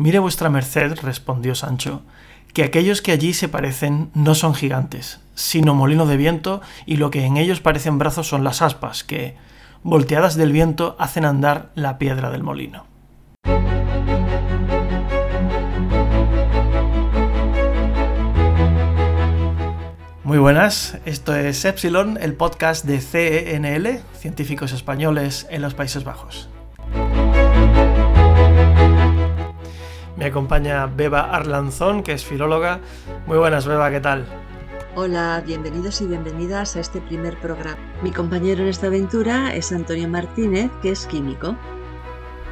Mire vuestra merced, respondió Sancho, que aquellos que allí se parecen no son gigantes, sino molinos de viento, y lo que en ellos parecen brazos son las aspas, que, volteadas del viento, hacen andar la piedra del molino. Muy buenas, esto es Epsilon, el podcast de CENL, Científicos Españoles en los Países Bajos. Me acompaña Beba Arlanzón, que es filóloga. Muy buenas, Beba, ¿qué tal? Hola, bienvenidos y bienvenidas a este primer programa. Mi compañero en esta aventura es Antonio Martínez, que es químico.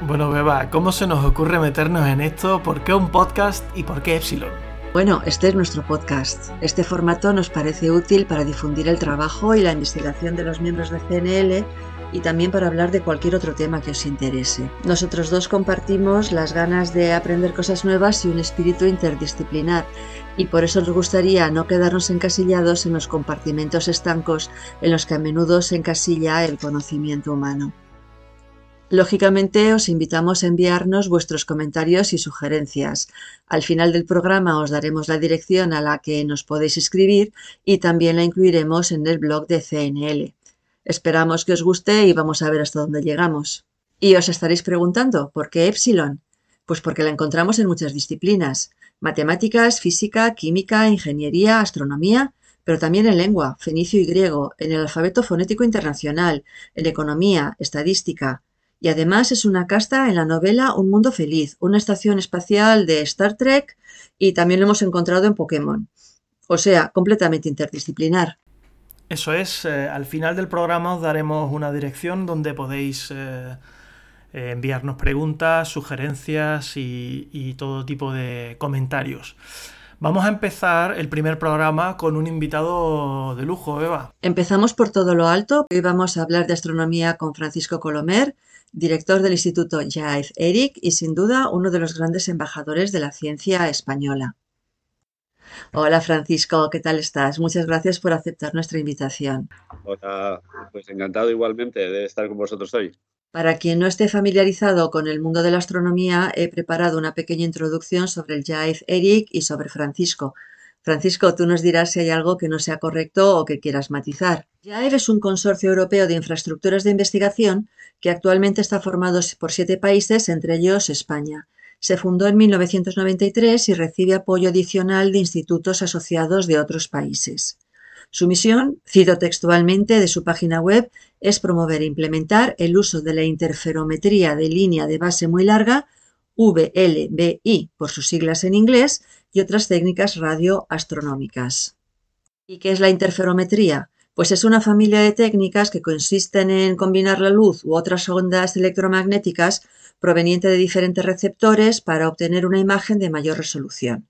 Bueno, Beba, ¿cómo se nos ocurre meternos en esto? ¿Por qué un podcast y por qué Epsilon? Bueno, este es nuestro podcast. Este formato nos parece útil para difundir el trabajo y la investigación de los miembros de CNL y también para hablar de cualquier otro tema que os interese. Nosotros dos compartimos las ganas de aprender cosas nuevas y un espíritu interdisciplinar y por eso nos gustaría no quedarnos encasillados en los compartimentos estancos en los que a menudo se encasilla el conocimiento humano. Lógicamente os invitamos a enviarnos vuestros comentarios y sugerencias. Al final del programa os daremos la dirección a la que nos podéis escribir y también la incluiremos en el blog de CNL. Esperamos que os guste y vamos a ver hasta dónde llegamos. Y os estaréis preguntando, ¿por qué Epsilon? Pues porque la encontramos en muchas disciplinas. Matemáticas, física, química, ingeniería, astronomía, pero también en lengua, fenicio y griego, en el alfabeto fonético internacional, en economía, estadística. Y además es una casta en la novela Un Mundo Feliz, una estación espacial de Star Trek y también lo hemos encontrado en Pokémon. O sea, completamente interdisciplinar. Eso es, eh, al final del programa os daremos una dirección donde podéis eh, eh, enviarnos preguntas, sugerencias y, todo tipo de comentarios. Vamos a empezar el primer programa con un invitado de lujo, Eva. Empezamos por todo lo alto. Hoy vamos a hablar de astronomía con Francisco Colomer, director del Instituto Jaez Eric y sin duda uno de los grandes embajadores de la ciencia española. Hola Francisco, ¿qué tal estás? Muchas gracias por aceptar nuestra invitación. Hola, pues encantado igualmente de estar con vosotros hoy. Para quien no esté familiarizado con el mundo de la astronomía, he preparado una pequeña introducción sobre el Jaez Eric y sobre Francisco. Francisco, tú nos dirás si hay algo que no sea correcto o que quieras matizar. JAER es un consorcio europeo de infraestructuras de investigación que actualmente está formado por siete países, entre ellos España. Se fundó en 1993 y recibe apoyo adicional de institutos asociados de otros países. Su misión, cito textualmente de su página web, es promover e implementar el uso de la interferometría de línea de base muy larga, VLBI por sus siglas en inglés, y otras técnicas radioastronómicas. ¿Y qué es la interferometría? Pues es una familia de técnicas que consisten en combinar la luz u otras ondas electromagnéticas proveniente de diferentes receptores para obtener una imagen de mayor resolución.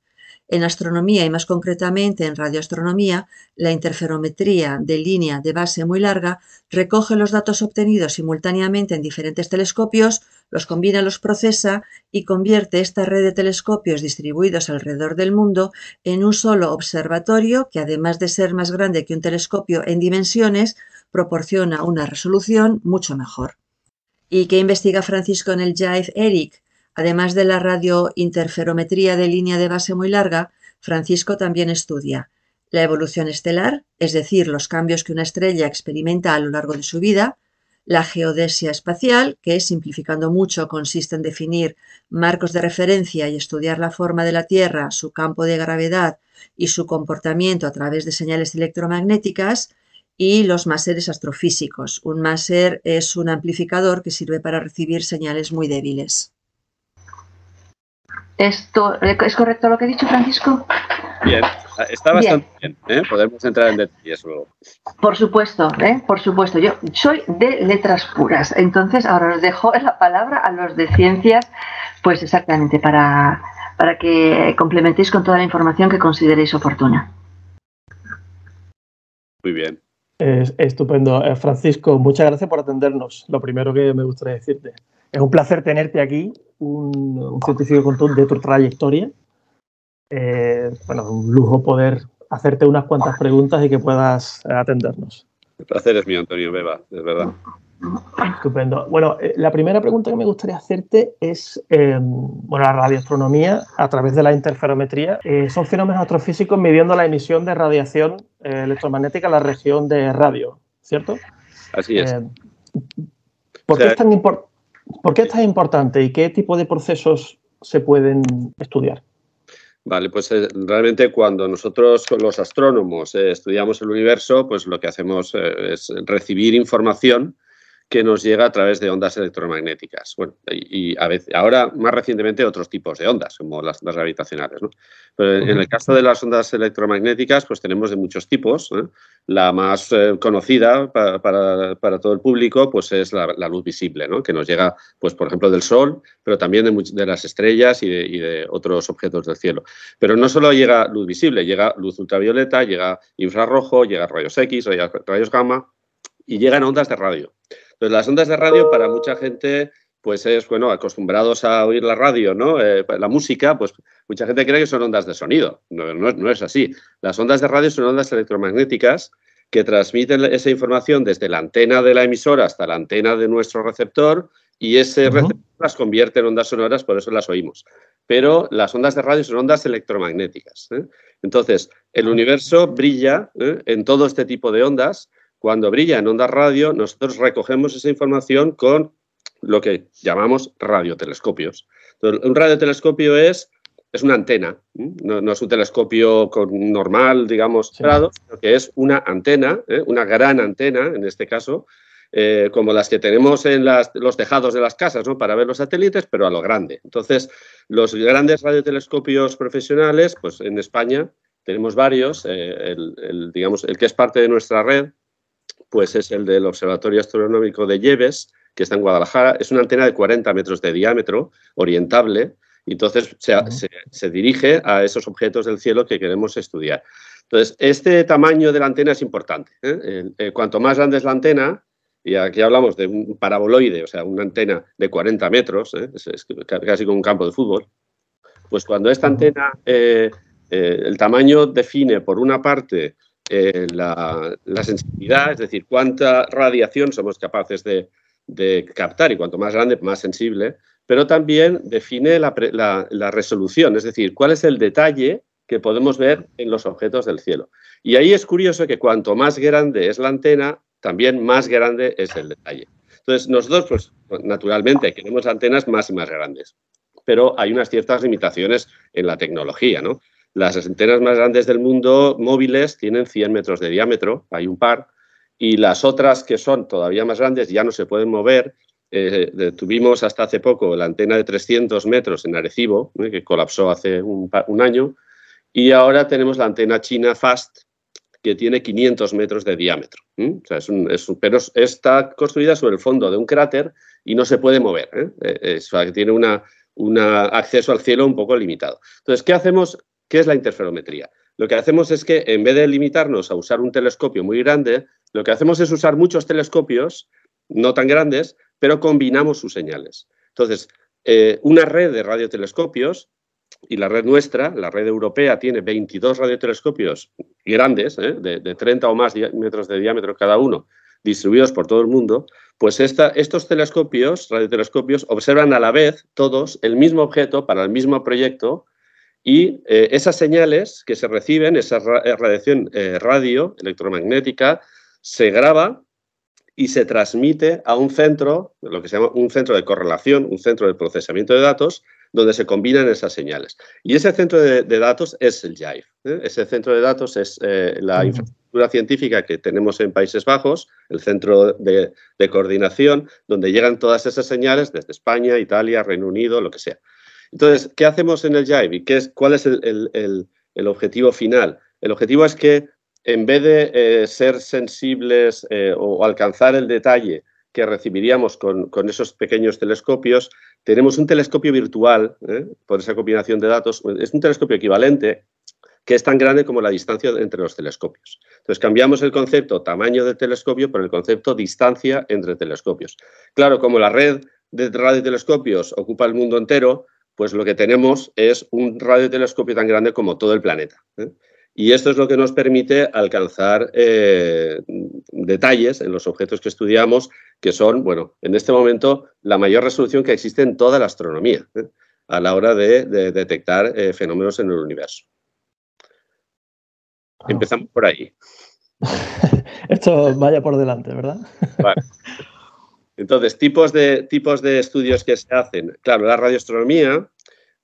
En astronomía y más concretamente en radioastronomía, la interferometría de línea de base muy larga recoge los datos obtenidos simultáneamente en diferentes telescopios, los combina, los procesa y convierte esta red de telescopios distribuidos alrededor del mundo en un solo observatorio que además de ser más grande que un telescopio en dimensiones, proporciona una resolución mucho mejor. ¿Y qué investiga Francisco en el JAIF ERIC? Además de la radiointerferometría de línea de base muy larga, Francisco también estudia. La evolución estelar, es decir, los cambios que una estrella experimenta a lo largo de su vida, la geodesia espacial, que simplificando mucho consiste en definir marcos de referencia y estudiar la forma de la Tierra, su campo de gravedad y su comportamiento a través de señales electromagnéticas, y los máseres astrofísicos. Un máser es un amplificador que sirve para recibir señales muy débiles. ¿Esto, ¿Es correcto lo que ha dicho Francisco? Bien, está bastante bien. ¿eh? Podemos entrar en detalles luego. Por supuesto, ¿eh? por supuesto. Yo soy de letras puras, entonces ahora os dejo la palabra a los de ciencias, pues exactamente para, para que complementéis con toda la información que consideréis oportuna. Muy bien estupendo. Eh, Francisco, muchas gracias por atendernos. Lo primero que me gustaría decirte. Es un placer tenerte aquí, un, científico con de tu trayectoria. Eh, bueno, un lujo poder hacerte unas cuantas preguntas y que puedas atendernos. El placer es mío, Antonio Beba, es verdad. Estupendo. Bueno, eh, la primera pregunta que me gustaría hacerte es, em, bueno, la radioastronomía a través de la interferometría eh, son fenómenos astrofísicos midiendo la emisión de radiación eh, electromagnética en la región de radio, ¿cierto? Así es. ¿por, qué es tan ¿Por qué es tan importante y qué tipo de procesos se pueden estudiar? Vale, pues realmente cuando nosotros los astrónomos estudiamos el universo, pues lo que hacemos es recibir información que nos llega a través de ondas electromagnéticas. Bueno, y, a veces, ahora más recientemente otros tipos de ondas, como las ondas gravitacionales. ¿no? Pero en, el caso de las ondas electromagnéticas, pues tenemos de muchos tipos. ¿eh? La más eh, conocida para, todo el público, pues es la, luz visible, ¿no? que nos llega, pues por ejemplo, del Sol, pero también de, de las estrellas y de, otros objetos del cielo. Pero no solo llega luz visible, llega luz ultravioleta, llega infrarrojo, llega rayos X, rayos gamma y llegan ondas de radio. Entonces, las ondas de radio para mucha gente pues es, bueno, acostumbrados a oír la radio, ¿no? Eh, la música, pues mucha gente cree que son ondas de sonido. No, no, es así. Las ondas de radio son ondas electromagnéticas que transmiten esa información desde la antena de la emisora hasta la antena de nuestro receptor y ese receptor las convierte en ondas sonoras, por eso las oímos. Pero las ondas de radio son ondas electromagnéticas. ¿eh? Entonces, el universo brilla ¿eh? en todo este tipo de ondas cuando brilla en onda radio, nosotros recogemos esa información con lo que llamamos radiotelescopios. un radiotelescopio es, es una antena, no, es un telescopio normal, digamos, sino que es una antena, ¿eh? una gran antena, en este caso, eh, como las que tenemos en los tejados de las casas, ¿no? Para ver los satélites, pero a lo grande. Entonces, los grandes radiotelescopios profesionales, pues en España tenemos varios. Eh, digamos, el que es parte de nuestra red pues es el del Observatorio Astronómico de Lleves, que está en Guadalajara. Es una antena de 40 metros de diámetro, orientable, y entonces se, dirige a esos objetos del cielo que queremos estudiar. Entonces, este tamaño de la antena es importante. ¿eh? Eh, cuanto más grande es la antena, y aquí hablamos de un paraboloide, o sea, una antena de 40 metros, ¿eh? es, casi como un campo de fútbol, pues cuando esta antena, el tamaño define por una parte eh, la, sensibilidad, es decir, cuánta radiación somos capaces de, captar y cuanto más grande, más sensible, pero también define la, resolución, es decir, cuál es el detalle que podemos ver en los objetos del cielo. Y ahí es curioso que cuanto más grande es la antena, también más grande es el detalle. Entonces, nosotros, pues, naturalmente, queremos antenas más y más grandes, pero hay unas ciertas limitaciones en la tecnología, ¿no? Las antenas más grandes del mundo móviles tienen 100 metros de diámetro, hay un par, y las otras que son todavía más grandes ya no se pueden mover. Eh, tuvimos hasta hace poco la antena de 300 metros en Arecibo, ¿eh? que colapsó hace un, año, y ahora tenemos la antena china FAST, que tiene 500 metros de diámetro. Pero está construida sobre el fondo de un cráter y no se puede mover. ¿eh? tiene un acceso al cielo un poco limitado. Entonces, ¿qué hacemos ¿Qué es la interferometría? Lo que hacemos es que en vez de limitarnos a usar un telescopio muy grande, lo que hacemos es usar muchos telescopios, no tan grandes, pero combinamos sus señales. Entonces, eh, una red de radiotelescopios, y la red nuestra, la red europea, tiene 22 radiotelescopios grandes, ¿eh? de, 30 o más metros de diámetro cada uno, distribuidos por todo el mundo, pues estos telescopios, radiotelescopios, observan a la vez todos el mismo objeto para el mismo proyecto y eh, esas señales que se reciben, esa eh, radiación eh, radio electromagnética, se graba y se transmite a un centro, lo que se llama un centro de correlación, un centro de procesamiento de datos, donde se combinan esas señales. Y ese centro de, datos es el JIVE. Ese centro de datos es la infraestructura científica que tenemos en Países Bajos, el centro de, de coordinación, donde llegan todas esas señales desde España, Italia, Reino Unido, lo que sea. Entonces, ¿qué hacemos en el Jive? ¿Qué ¿Cuál es el, objetivo final? El objetivo es que en vez de eh, ser sensibles eh, o alcanzar el detalle que recibiríamos con, esos pequeños telescopios, tenemos un telescopio virtual, ¿eh? por esa combinación de datos, es un telescopio equivalente que es tan grande como la distancia entre los telescopios. Entonces cambiamos el concepto tamaño del telescopio por el concepto distancia entre telescopios. Claro, como la red de radiotelescopios ocupa el mundo entero, pues lo que tenemos es un radiotelescopio tan grande como todo el planeta. ¿eh? Y esto es lo que nos permite alcanzar eh, detalles en los objetos que estudiamos, que son, bueno, en este momento la mayor resolución que existe en toda la astronomía ¿eh? a la hora de, detectar eh, fenómenos en el universo. Empezamos por ahí. Esto vaya por delante, ¿verdad? Entonces, tipos de, tipos de estudios que se hacen. Claro, la radioastronomía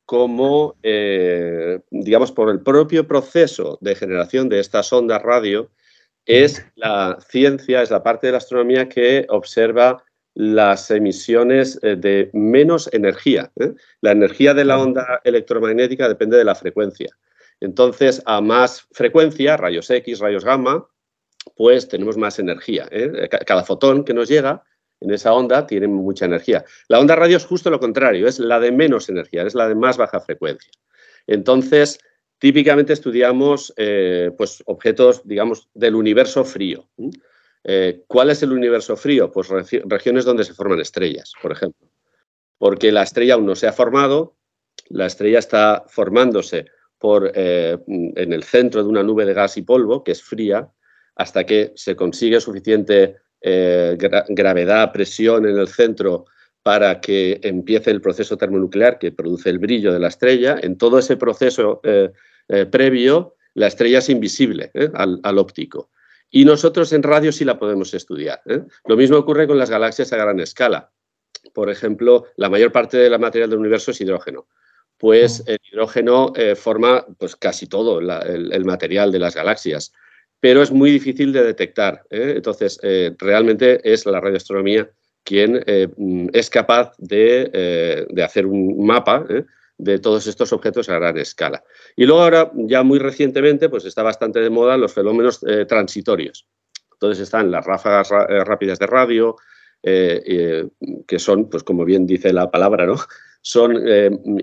como, eh, digamos, por el propio proceso de generación de estas ondas radio, es la ciencia, es la parte de la astronomía que observa las emisiones eh, de menos energía. ¿eh? La energía de la onda electromagnética depende de la frecuencia. Entonces, a más frecuencia, rayos X, rayos gamma, pues tenemos más energía. Cada fotón que nos llega en esa onda tiene mucha energía. La onda radio es justo lo contrario, es la de menos energía, es la de más baja frecuencia. Entonces, típicamente estudiamos eh, pues, objetos, digamos, del universo frío. Eh, ¿Cuál es el universo frío? Pues regiones donde se forman estrellas, por ejemplo. Porque la estrella aún no se ha formado, la estrella está formándose eh, en el centro de una nube de gas y polvo, que es fría, hasta que se consigue suficiente eh, gravedad, presión en el centro para que empiece el proceso termonuclear que produce el brillo de la estrella. En todo ese proceso eh, eh, previo, la estrella es invisible al, óptico. Y nosotros en radio sí la podemos estudiar. Lo mismo ocurre con las galaxias a gran escala. Por ejemplo, la mayor parte de la materia del universo es hidrógeno. Pues mm. el hidrógeno forma pues, casi todo el material de las galaxias pero es muy difícil de detectar. ¿eh? Entonces, eh, realmente es la radioastronomía quien eh, es capaz de, hacer un mapa de todos estos objetos a gran escala. Y luego ahora, ya muy recientemente, pues está bastante de moda los fenómenos transitorios. Entonces están las ráfagas rápidas de radio, que son, pues como bien dice la palabra, ¿no? son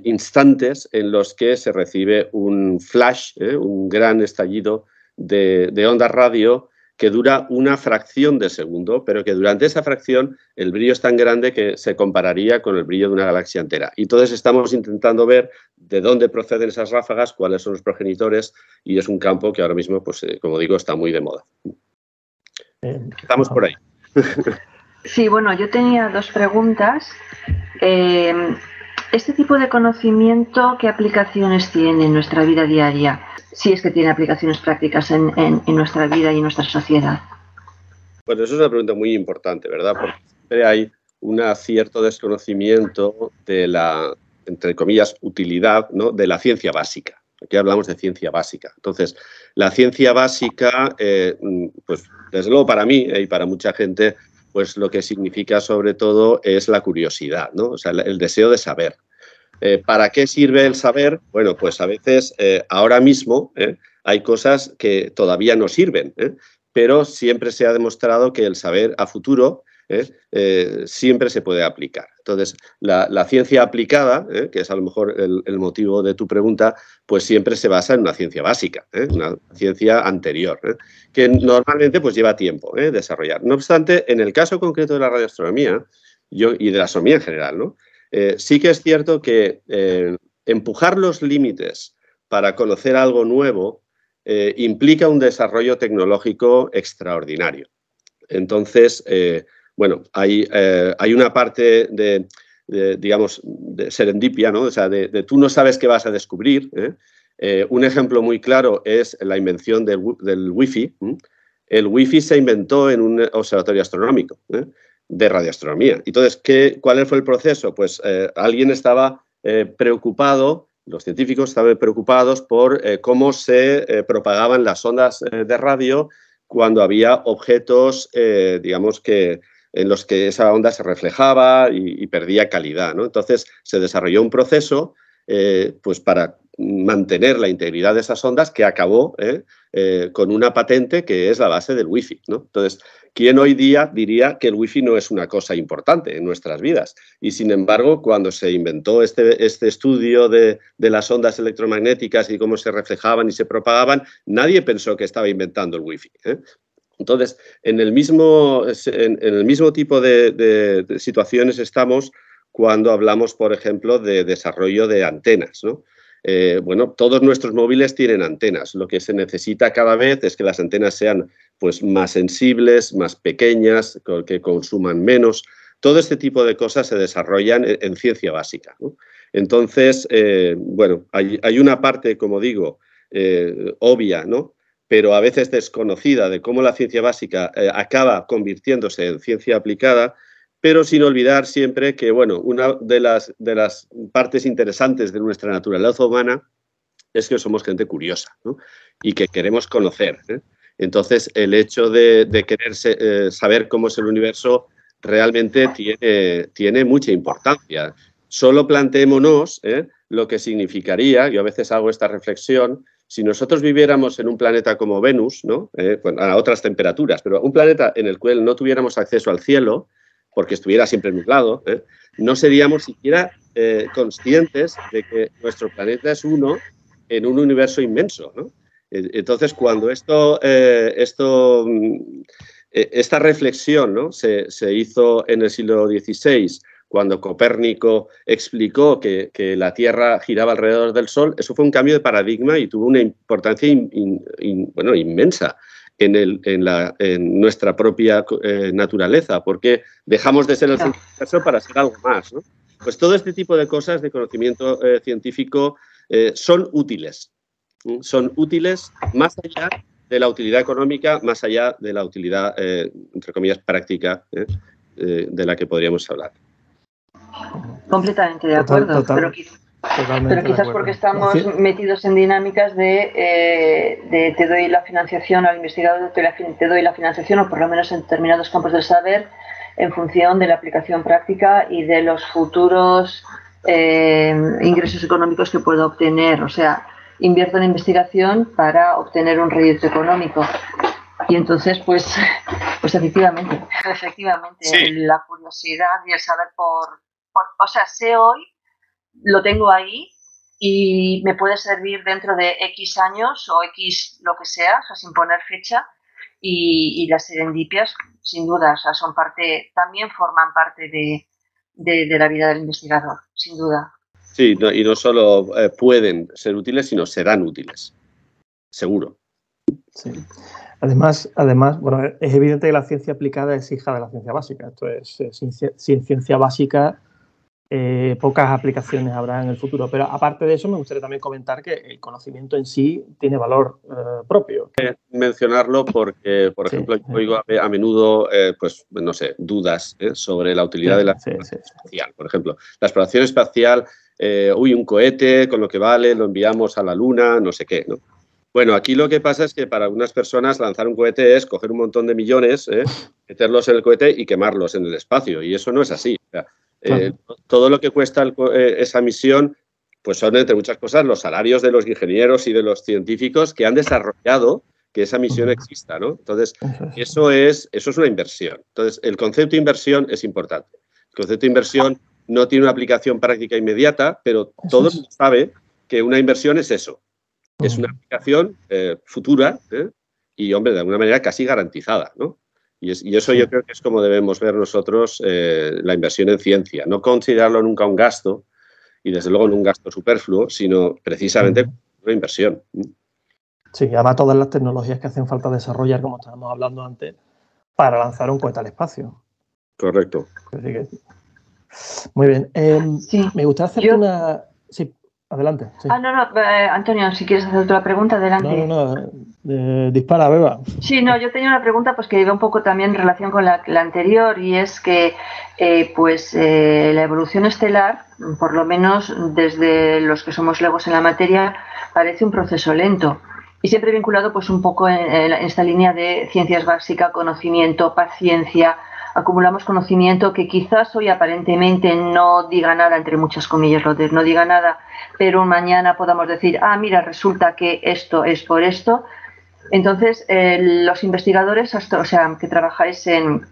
instantes en los que se recibe un flash, un gran estallido de, onda radio que dura una fracción de segundo, pero que durante esa fracción el brillo es tan grande que se compararía con el brillo de una galaxia entera. Y entonces estamos intentando ver de dónde proceden esas ráfagas, cuáles son los progenitores, y es un campo que ahora mismo, pues, eh, como digo, está muy de moda. Estamos por ahí. Sí, bueno, yo tenía dos preguntas. Eh, ¿Este tipo de conocimiento qué aplicaciones tiene en nuestra vida diaria? si es que tiene aplicaciones prácticas en, nuestra vida y en nuestra sociedad? Bueno, eso es una pregunta muy importante, ¿verdad? Porque siempre hay un cierto desconocimiento de la, entre comillas, utilidad ¿no? de la ciencia básica. Aquí hablamos de ciencia básica. Entonces, la ciencia básica, eh, pues desde luego para mí y para mucha gente, pues lo que significa sobre todo es la curiosidad, ¿no? O sea, el deseo de saber. Eh, ¿Para qué sirve el saber? Bueno, pues a veces eh, ahora mismo eh, hay cosas que todavía no sirven, pero siempre se ha demostrado que el saber a futuro siempre se puede aplicar. Entonces, la, ciencia aplicada, que es a lo mejor el, motivo de tu pregunta, pues siempre se basa en una ciencia básica, una ciencia anterior, que normalmente pues lleva tiempo desarrollar. No obstante, en el caso concreto de la radioastronomía y de la astronomía en general, ¿no? Eh, sí que es cierto que eh, empujar los límites para conocer algo nuevo eh, implica un desarrollo tecnológico extraordinario. Entonces, bueno, hay, hay, una parte de, digamos, de serendipia, ¿no? O sea, de, tú no sabes qué vas a descubrir. un ejemplo muy claro es la invención del, Wi-Fi. El Wi-Fi se inventó en un observatorio astronómico de radioastronomía. Entonces, ¿qué, ¿cuál fue el proceso? Pues eh, alguien estaba eh, preocupado, los científicos estaban preocupados por eh, cómo se propagaban las ondas de radio cuando había objetos, digamos, que en los que esa onda se reflejaba y, perdía calidad. ¿no? Entonces, se desarrolló un proceso pues para mantener la integridad de esas ondas que acabó con una patente que es la base del Wi-Fi. Entonces, ¿Quién hoy día diría que el wifi no es una cosa importante en nuestras vidas? Y sin embargo, cuando se inventó este, este estudio de, las ondas electromagnéticas y cómo se reflejaban y se propagaban, nadie pensó que estaba inventando el wifi. ¿eh? Entonces, en el mismo, en, el mismo tipo de, situaciones estamos cuando hablamos, por ejemplo, de desarrollo de antenas. eh, bueno, todos nuestros móviles tienen antenas. Lo que se necesita cada vez es que las antenas sean pues, más sensibles, más pequeñas, que consuman menos. Todo este tipo de cosas se desarrollan en, ciencia básica. Entonces, eh, bueno, hay, una parte, como digo, eh, obvia, ¿no? Pero a veces desconocida de cómo la ciencia básica acaba convirtiéndose en ciencia aplicada, pero sin olvidar siempre que, bueno, una de las, de las partes interesantes de nuestra naturaleza humana es que somos gente curiosa y que queremos conocer. ¿eh? Entonces, el hecho de, querer eh, saber cómo es el universo realmente tiene, tiene mucha importancia. Solo planteémonos ¿eh? lo que significaría, yo a veces hago esta reflexión, si nosotros viviéramos en un planeta como Venus, ¿no? a otras temperaturas, pero un planeta en el cual no tuviéramos acceso al cielo, porque estuviera siempre nublado, ¿eh? no seríamos siquiera eh, conscientes de que nuestro planeta es uno en un universo inmenso. Entonces, cuando esto, eh, esto mm, esta reflexión ¿no? se, hizo en el siglo XVI, cuando Copérnico explicó que, la Tierra giraba alrededor del Sol, eso fue un cambio de paradigma y tuvo una importancia inmensa en, nuestra propia eh, naturaleza, porque dejamos de ser el centro para ser algo más. Pues todo este tipo de cosas de conocimiento eh, científico eh, son útiles, son útiles más allá de la utilidad económica, más allá de la utilidad, entre comillas, práctica de la que podríamos hablar. Completamente de acuerdo, pero quizás porque estamos metidos en dinámicas de, eh, te doy la financiación al investigador, te, te, doy la financiación, o por lo menos en determinados campos del saber, en función de la aplicación práctica y de los futuros eh, ingresos económicos que puedo obtener. O sea, invierto en investigación para obtener un rédito económico. Y entonces, pues, pues efectivamente, efectivamente, la curiosidad y el saber por, por, o sea, sé hoy lo tengo ahí y me puede servir dentro de X años o X lo que sea, o sea, sin poner fecha. Y, las serendipias, sin duda, o sea, son parte, también forman parte de, de, la vida del investigador, sin duda. Sí, y no solo eh, pueden ser útiles, sino serán útiles, seguro. Sí. Además, además, bueno, es evidente que la ciencia aplicada es hija de la ciencia básica. Esto es, ciencia básica eh, pocas aplicaciones habrá en el futuro. Pero aparte de eso, me gustaría también comentar que el conocimiento en sí tiene valor eh, propio. Mencionarlo porque, por ejemplo, yo oigo a, menudo, eh, pues, no sé, dudas sobre la utilidad de la exploración espacial. Por ejemplo, la exploración espacial, uy, un cohete con lo que vale, lo enviamos a la Luna, no sé qué, ¿no? Bueno, aquí lo que pasa es que para algunas personas lanzar un cohete es coger un montón de millones, meterlos en el cohete y quemarlos en el espacio. Y eso no es así. Eh, todo lo que cuesta eh, esa misión, pues son, entre muchas cosas, los salarios de los ingenieros y de los científicos que han desarrollado que esa misión exista, ¿no? Entonces, eso es, eso es una inversión. Entonces, el concepto de inversión es importante. El concepto de inversión no tiene una aplicación práctica inmediata, pero todo el mundo sabe que una inversión es eso. Es una aplicación eh, futura y, hombre, de alguna manera casi garantizada, ¿no? Y, eso yo creo que es como debemos ver nosotros eh, la inversión en ciencia, no considerarlo nunca un gasto y desde luego no un gasto superfluo, sino precisamente una inversión. Sí, además todas las tecnologías que hacen falta desarrollar, como estábamos hablando antes, para lanzar un cohete al espacio. Correcto. Muy bien. Em, me gustaría hacer una... Sí, Adelante. Ah, no, no, eh, Antonio, si quieres hacer otra pregunta, adelante. No, no, no, dispara, Beba. Sí, no, yo tenía una pregunta pues que iba un poco también en relación con la, anterior y es que eh, pues eh, la evolución estelar, por lo menos desde los que somos legos en la materia, parece un proceso lento y siempre vinculado pues un poco en esta línea de ciencias básicas, conocimiento, paciencia, acumulamos conocimiento que quizás hoy aparentemente no diga nada, entre muchas comillas, lo de no diga nada, pero mañana podamos decir, ah, mira, resulta que esto es por esto. Entonces, eh, los investigadores, o sea, que trabajáis en,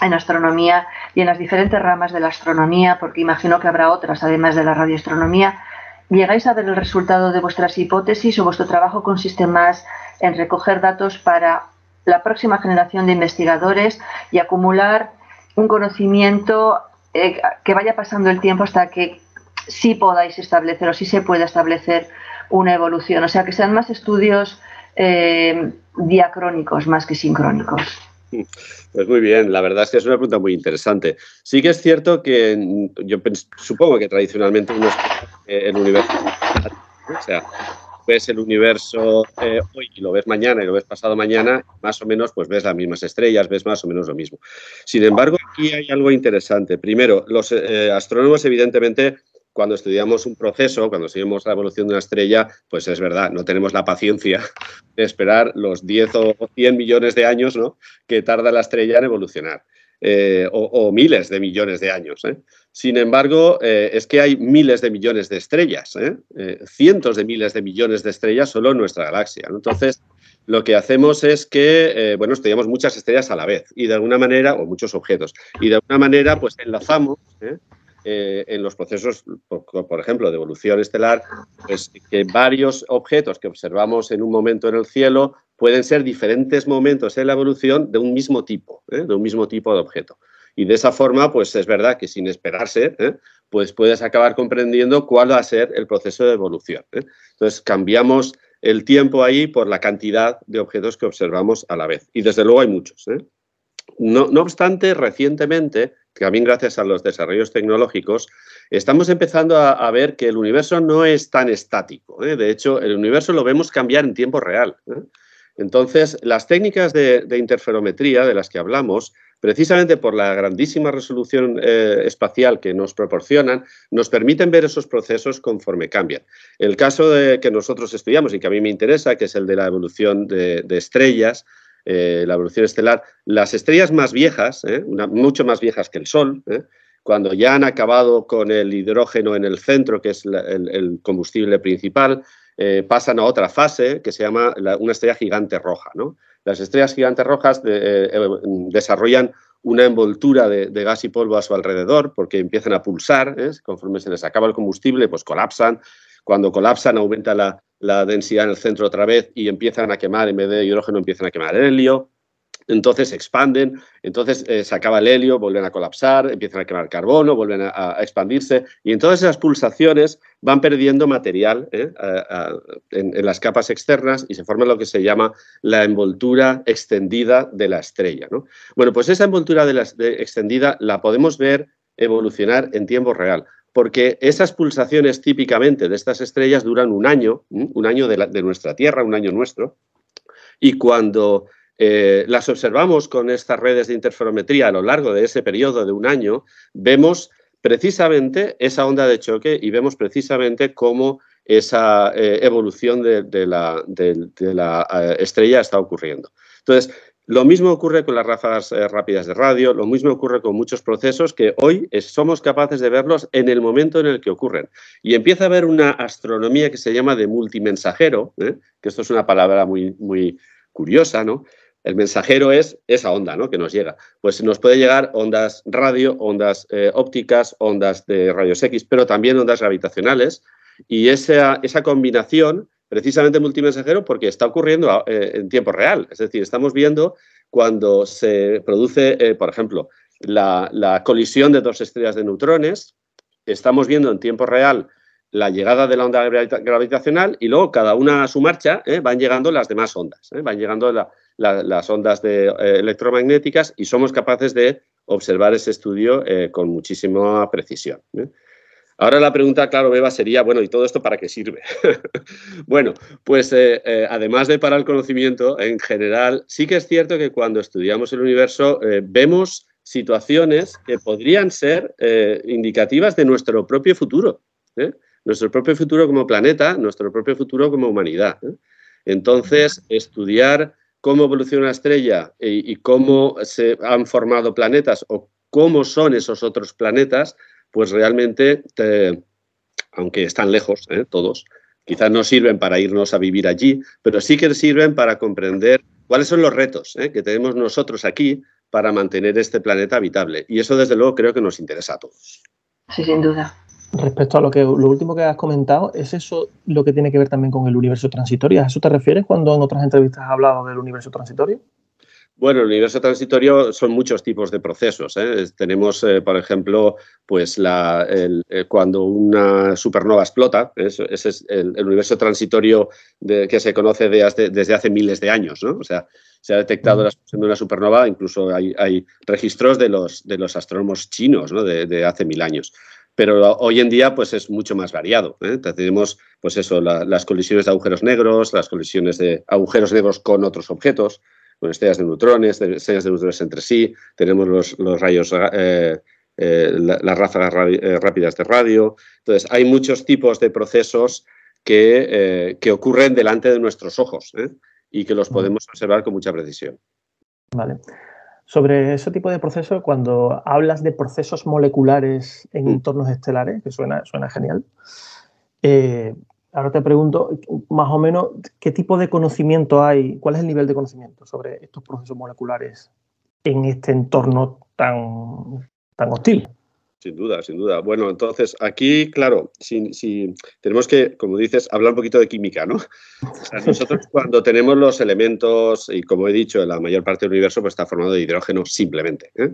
en astronomía y en las diferentes ramas de la astronomía, porque imagino que habrá otras además de la radioastronomía, ¿llegáis a ver el resultado de vuestras hipótesis o vuestro trabajo consiste más en recoger datos para la próxima generación de investigadores y acumular un conocimiento eh, que vaya pasando el tiempo hasta que sí podáis establecer o sí se pueda establecer una evolución. O sea, que sean más estudios eh, diacrónicos más que sincrónicos. Pues muy bien, la verdad es que es una pregunta muy interesante. Sí que es cierto que yo supongo que tradicionalmente uno el universo, o sea, ves el universo eh, hoy y lo ves mañana y lo ves pasado mañana, más o menos pues ves las mismas estrellas, ves más o menos lo mismo. Sin embargo, aquí hay algo interesante. Primero, los eh, astrónomos evidentemente cuando estudiamos un proceso, cuando estudiamos la evolución de una estrella, pues es verdad, no tenemos la paciencia de esperar los 10 o 100 millones de años ¿no? que tarda la estrella en evolucionar. Eh, o, miles de millones de años. ¿eh? Sin embargo, eh, es que hay miles de millones de estrellas, cientos de miles de millones de estrellas solo en nuestra galaxia. Entonces, lo que hacemos es que, bueno, estudiamos muchas estrellas a la vez y de alguna manera, o muchos objetos, y de alguna manera, pues enlazamos eh, en los procesos, por, ejemplo, de evolución estelar, pues que varios objetos que observamos en un momento en el cielo pueden ser diferentes momentos en la evolución de un mismo tipo, ¿eh? de un mismo tipo de objeto. Y de esa forma, pues es verdad que sin esperarse, ¿eh? pues puedes acabar comprendiendo cuál va a ser el proceso de evolución. Entonces, cambiamos el tiempo ahí por la cantidad de objetos que observamos a la vez. Y desde luego hay muchos. No, no, obstante, recientemente también gracias a los desarrollos tecnológicos, estamos empezando a, ver que el universo no es tan estático. ¿eh? De hecho, el universo lo vemos cambiar en tiempo real. ¿eh? Entonces, las técnicas de, interferometría de las que hablamos, precisamente por la grandísima resolución eh, espacial que nos proporcionan, nos permiten ver esos procesos conforme cambian. El caso de, que nosotros estudiamos y que a mí me interesa, que es el de la evolución de estrellas, eh, la evolución estelar, las estrellas más viejas, ¿eh? mucho más viejas que el Sol, ¿eh? cuando ya han acabado con el hidrógeno en el centro, que es el, combustible principal, pasan a otra fase que se llama una estrella gigante roja. Las estrellas gigantes rojas desarrollan una envoltura de, de, gas y polvo a su alrededor porque empiezan a pulsar, conforme se les acaba el combustible, pues colapsan. Cuando colapsan aumenta la, la densidad en el centro otra vez y empiezan a quemar, en vez de hidrógeno, empiezan a quemar helio. Entonces se expanden, entonces eh, se acaba el helio, vuelven a colapsar, empiezan a quemar carbono, vuelven a, expandirse y en todas esas pulsaciones van perdiendo material ¿eh? en, las capas externas y se forma lo que se llama la envoltura extendida de la estrella. Bueno, pues esa envoltura extendida la podemos ver evolucionar en tiempo real porque esas pulsaciones típicamente de estas estrellas duran un año, un año de, nuestra Tierra, un año nuestro, y cuando eh, las observamos con estas redes de interferometría a lo largo de ese periodo de un año, vemos precisamente esa onda de choque y vemos precisamente cómo esa eh, evolución de, la, eh, estrella está ocurriendo. Entonces, lo mismo ocurre con las ráfagas eh, rápidas de radio, lo mismo ocurre con muchos procesos que hoy somos capaces de verlos en el momento en el que ocurren. Y empieza a haber una astronomía que se llama de multimensajero, ¿eh? que esto es una palabra muy, muy curiosa, ¿no? El mensajero es esa onda ¿no? que nos llega. Pues nos puede llegar ondas radio, ondas eh, ópticas, ondas de rayos X, pero también ondas gravitacionales. Y esa, esa combinación precisamente multimensajero porque está ocurriendo eh, en tiempo real. Es decir, estamos viendo cuando se produce, eh, por ejemplo, la, colisión de dos estrellas de neutrones, estamos viendo en tiempo real la llegada de la onda gravitacional y luego cada una a su marcha eh, van llegando las demás ondas, van llegando las ondas de, electromagnéticas y somos capaces de observar ese estudio con muchísima precisión. Ahora la pregunta, claro, Beba, sería, bueno, ¿y todo esto para qué sirve? bueno, pues eh, eh, además de para el conocimiento, en general, sí que es cierto que cuando estudiamos el universo eh, vemos situaciones que podrían ser indicativas de nuestro propio futuro, nuestro propio futuro como planeta, nuestro propio futuro como humanidad. Entonces, estudiar cómo evoluciona una estrella y cómo se han formado planetas o cómo son esos otros planetas, pues realmente, aunque están lejos ¿eh? todos, quizás no sirven para irnos a vivir allí, pero sí que sirven para comprender cuáles son los retos ¿eh? que tenemos nosotros aquí para mantener este planeta habitable. Y eso, desde luego, creo que nos interesa a todos. Sí, sin duda. Respecto a lo que lo último que has comentado, ¿es eso lo que tiene que ver también con el universo transitorio? ¿A eso te refieres cuando en otras entrevistas has hablado del universo transitorio? Bueno, el universo transitorio son muchos tipos de procesos. ¿eh? Tenemos, eh, por ejemplo, pues la, eh, cuando una supernova explota, ese es el, universo transitorio que se conoce desde hace miles de años. ¿no? O sea, se ha detectado la explosión de una supernova, incluso hay, registros de los, de los astrónomos chinos de, hace mil años pero hoy en día pues es mucho más variado. Tenemos pues eso, las colisiones de agujeros negros, las colisiones de agujeros negros con otros objetos, con estrellas de neutrones, estrellas de neutrones entre sí, tenemos los, rayos, eh, eh, las ráfagas eh, rápidas de radio. Entonces, hay muchos tipos de procesos que, ocurren delante de nuestros ojos y que los podemos observar con mucha precisión. Vale. Sobre ese tipo de procesos, cuando hablas de procesos moleculares en mm. entornos estelares, que suena, suena genial, Ahora te pregunto, más o menos, ¿qué tipo de conocimiento hay? ¿Cuál es el nivel de conocimiento sobre estos procesos moleculares en este entorno tan, tan hostil? Sin duda, sin duda. Bueno, entonces aquí, claro, si, tenemos que, como dices, hablar un poquito de química, ¿no? nosotros cuando tenemos los elementos, y como he dicho, la mayor parte del universo pues, está formado de hidrógeno simplemente. ¿eh?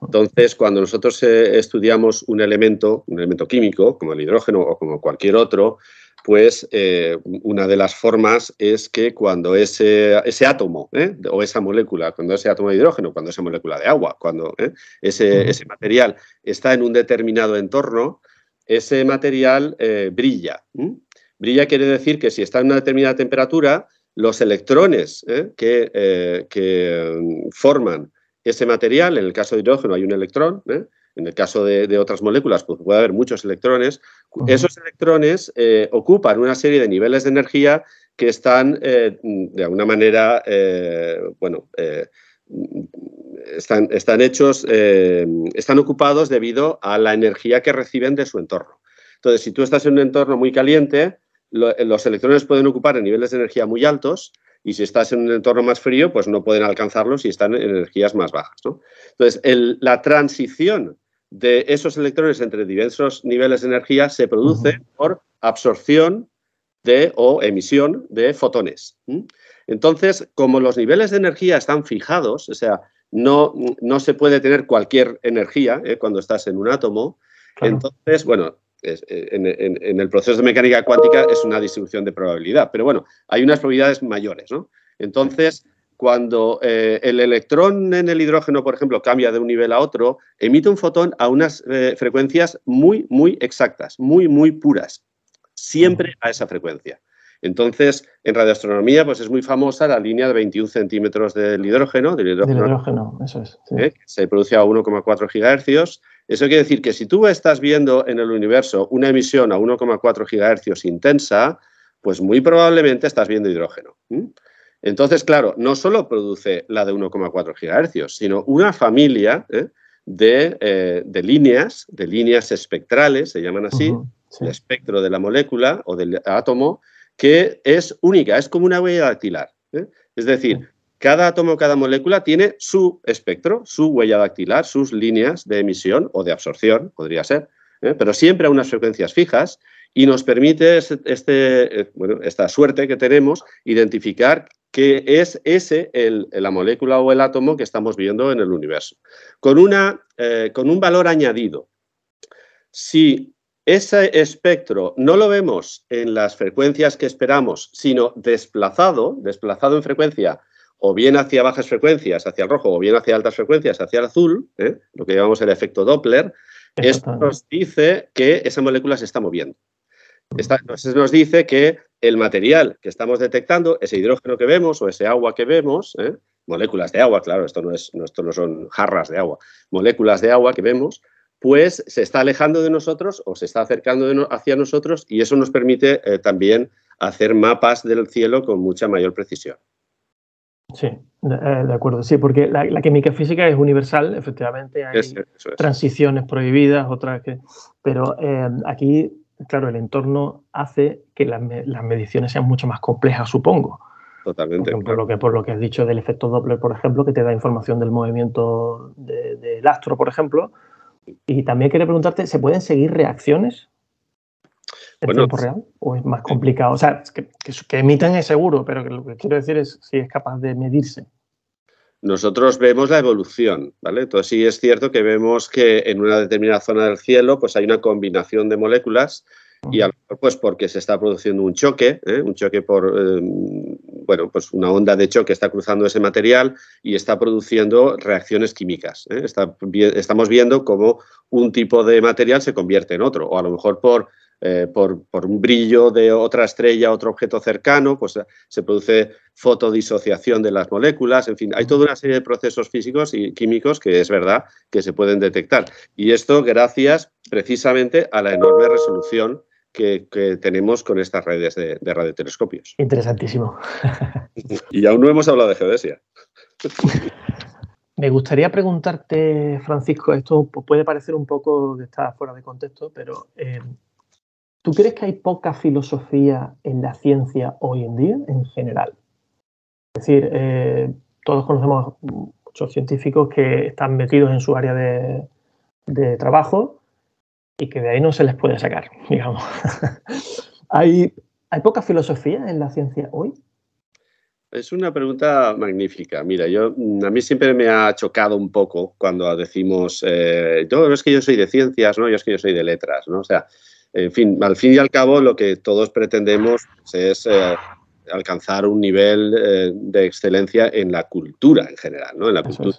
Entonces, cuando nosotros eh, estudiamos un elemento, un elemento químico, como el hidrógeno o como cualquier otro, pues eh, una de las formas es que cuando ese, ese átomo ¿eh? o esa molécula, cuando ese átomo de hidrógeno, cuando esa molécula de agua, cuando ¿eh? ese, ese, material está en un determinado entorno, ese material brilla. Brilla quiere decir que si está en una determinada temperatura, los electrones que, que, forman ese material, en el caso de hidrógeno hay un electrón, en el caso de, otras moléculas, pues puede haber muchos electrones. Esos electrones eh, ocupan una serie de niveles de energía que están, eh, de alguna manera, eh, bueno, están, están, hechos, están ocupados debido a la energía que reciben de su entorno. Entonces, si tú estás en un entorno muy caliente, los electrones pueden ocupar niveles de energía muy altos y si estás en un entorno más frío, pues no pueden alcanzarlos si están en energías más bajas. Entonces, la transición de esos electrones entre diversos niveles de energía se produce por absorción de, o emisión de fotones. Entonces, como los niveles de energía están fijados, o sea, no, no se puede tener cualquier energía ¿eh? cuando estás en un átomo, entonces, bueno, eh, en, el proceso de mecánica cuántica es una distribución de probabilidad, pero bueno, hay unas probabilidades mayores, ¿no? Entonces, cuando eh, el electrón en el hidrógeno, por ejemplo, cambia de un nivel a otro, emite un fotón a unas eh, frecuencias muy, muy exactas, muy, muy puras, siempre a esa frecuencia. Entonces, en radioastronomía, pues es muy famosa la línea de 21 centímetros del hidrógeno, del hidrógeno, eso es. ¿eh? se produce a 1,4 gigahercios. Eso quiere decir que si tú estás viendo en el universo una emisión a 1,4 gigahercios intensa, pues muy probablemente estás viendo hidrógeno. Entonces, claro, no solo produce la de 1,4 GHz, sino una familia ¿eh? Eh, de, líneas, de líneas espectrales, se llaman así, el espectro de la molécula o del átomo, que es única, es como una huella dactilar. ¿eh? Es decir, cada átomo, cada molécula tiene su espectro, su huella dactilar, sus líneas de emisión o de absorción, podría ser, pero siempre a unas frecuencias fijas y nos permite este, este esta suerte que tenemos identificar que es ese la molécula o el átomo que estamos viendo en el universo, con, una, eh, con un valor añadido. Si ese espectro no lo vemos en las frecuencias que esperamos, sino desplazado, desplazado en frecuencia, o bien hacia bajas frecuencias, hacia el rojo, o bien hacia altas frecuencias, hacia el azul, ¿eh? lo que llamamos el efecto Doppler, esto nos dice que esa molécula se está moviendo. entonces nos dice que el material que estamos detectando, ese hidrógeno que vemos o ese agua que vemos, ¿eh? moléculas de agua, claro, esto no, es, esto no son jarras de agua, moléculas de agua que vemos, pues se está alejando de nosotros o se está acercando hacia nosotros y eso nos permite eh, también hacer mapas del cielo con mucha mayor precisión. Sí, de, eh, acuerdo, sí, porque la, química física es universal, efectivamente, hay transiciones prohibidas, otras que... Pero aquí claro, el entorno hace que las, mediciones sean mucho más complejas, supongo. Totalmente. Por, lo que, por lo que has dicho del efecto Doppler, por ejemplo, que te da información del movimiento del astro, por ejemplo. Y también quería preguntarte, ¿se pueden seguir reacciones en tiempo real? ¿O es más complicado? O sea, que, que, emiten es seguro, pero lo que quiero decir es si es capaz de medirse. Nosotros vemos la evolución, ¿vale? Entonces sí es cierto que vemos que en una determinada zona del cielo pues hay una combinación de moléculas y a lo mejor pues porque se está produciendo un choque, ¿eh? un choque por, eh, bueno, pues una onda de choque está cruzando ese material y está produciendo reacciones químicas. ¿eh? estamos viendo cómo un tipo de material se convierte en otro, o a lo mejor por eh, por, un brillo de otra estrella, otro objeto cercano, pues eh, se produce fotodisociación de las moléculas, en fin, hay toda una serie de procesos físicos y químicos que es verdad que se pueden detectar. Y esto gracias precisamente a la enorme resolución que, tenemos con estas redes de, radiotelescopios. Interesantísimo. y aún no hemos hablado de geodesia. Me gustaría preguntarte, Francisco, esto puede parecer un poco que está fuera de contexto, pero eh, ¿Tú crees que hay poca filosofía en la ciencia hoy en día, en general? Es decir, eh, todos conocemos muchos científicos que están metidos en su área de, trabajo y que de ahí no se les puede sacar, digamos. ¿Hay, ¿Hay poca filosofía en la ciencia hoy? Es una pregunta magnífica. Mira, yo a mí siempre me ha chocado un poco cuando decimos, eh, yo es que yo soy de ciencias, no, yo es que yo soy de letras, ¿no? O sea, en fin, al fin y al cabo lo que todos pretendemos es eh, alcanzar un nivel eh, de excelencia en la cultura en general, ¿no? En la cultura.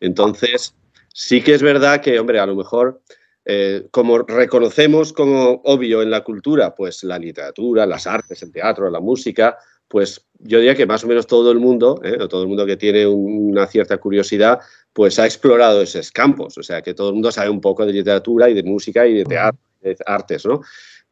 Entonces, sí que es verdad que, hombre, a lo mejor, eh, como reconocemos como obvio en la cultura, pues la literatura, las artes, el teatro, la música, pues yo diría que más o menos todo el mundo, o todo el mundo que tiene una cierta curiosidad, pues ha explorado esos campos. O sea, que todo el mundo sabe un poco de literatura y de música y de teatro artes, ¿no?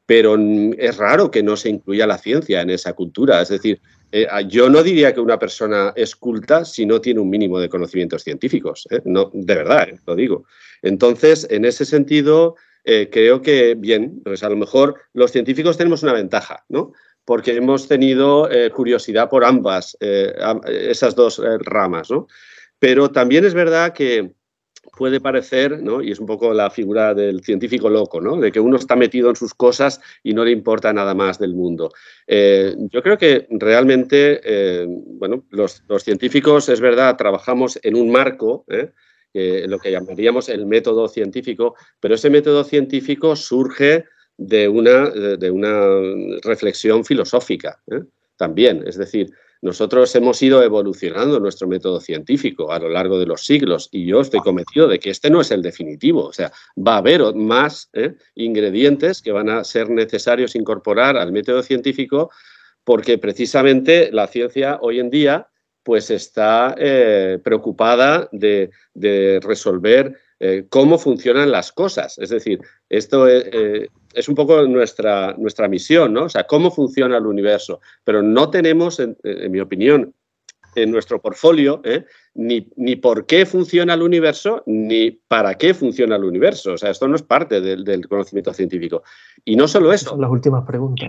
Pero es raro que no se incluya la ciencia en esa cultura. Es decir, eh, yo no diría que una persona es culta si no tiene un mínimo de conocimientos científicos. ¿eh? No, de verdad, ¿eh? lo digo. Entonces, en ese sentido, creo que, bien, pues a lo mejor los científicos tenemos una ventaja, ¿no? Porque hemos tenido curiosidad por ambas, esas dos ramas, ¿no? Pero también es verdad que puede parecer, ¿no? y es un poco la figura del científico loco, ¿no? de que uno está metido en sus cosas y no le importa nada más del mundo. Eh, yo creo que realmente, eh, bueno, los, científicos, es verdad, trabajamos en un marco, ¿eh? lo que llamaríamos el método científico, pero ese método científico surge de una, de una reflexión filosófica también, es decir, nosotros hemos ido evolucionando nuestro método científico a lo largo de los siglos y yo estoy convencido de que este no es el definitivo. O sea, va a haber más ¿eh? ingredientes que van a ser necesarios incorporar al método científico porque precisamente la ciencia hoy en día pues está eh, preocupada de, resolver eh, cómo funcionan las cosas. Es decir, esto es un poco nuestra, nuestra misión, ¿no? O sea, cómo funciona el universo. Pero no tenemos, en, mi opinión, en nuestro portfolio, ¿eh? ni, ni, por qué funciona el universo, ni para qué funciona el universo. O sea, esto no es parte del, conocimiento científico. Y no solo eso. Son las últimas preguntas.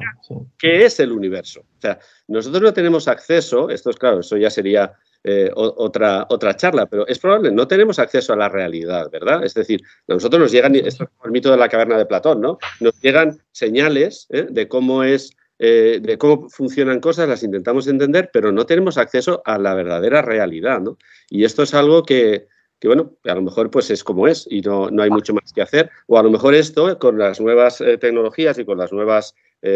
¿Qué es el universo? O sea, nosotros no tenemos acceso, esto es claro, eso ya sería eh, otra, otra charla, pero es probable, no tenemos acceso a la realidad, ¿verdad? Es decir, a nosotros nos llegan, esto es el mito de la caverna de Platón, ¿no? Nos llegan señales ¿eh? de cómo es eh, de cómo funcionan cosas, las intentamos entender, pero no tenemos acceso a la verdadera realidad, ¿no? Y esto es algo que, bueno, a lo mejor pues es como es y no, no, hay mucho más que hacer, o a lo mejor esto, con las nuevas tecnologías y con las nuevas,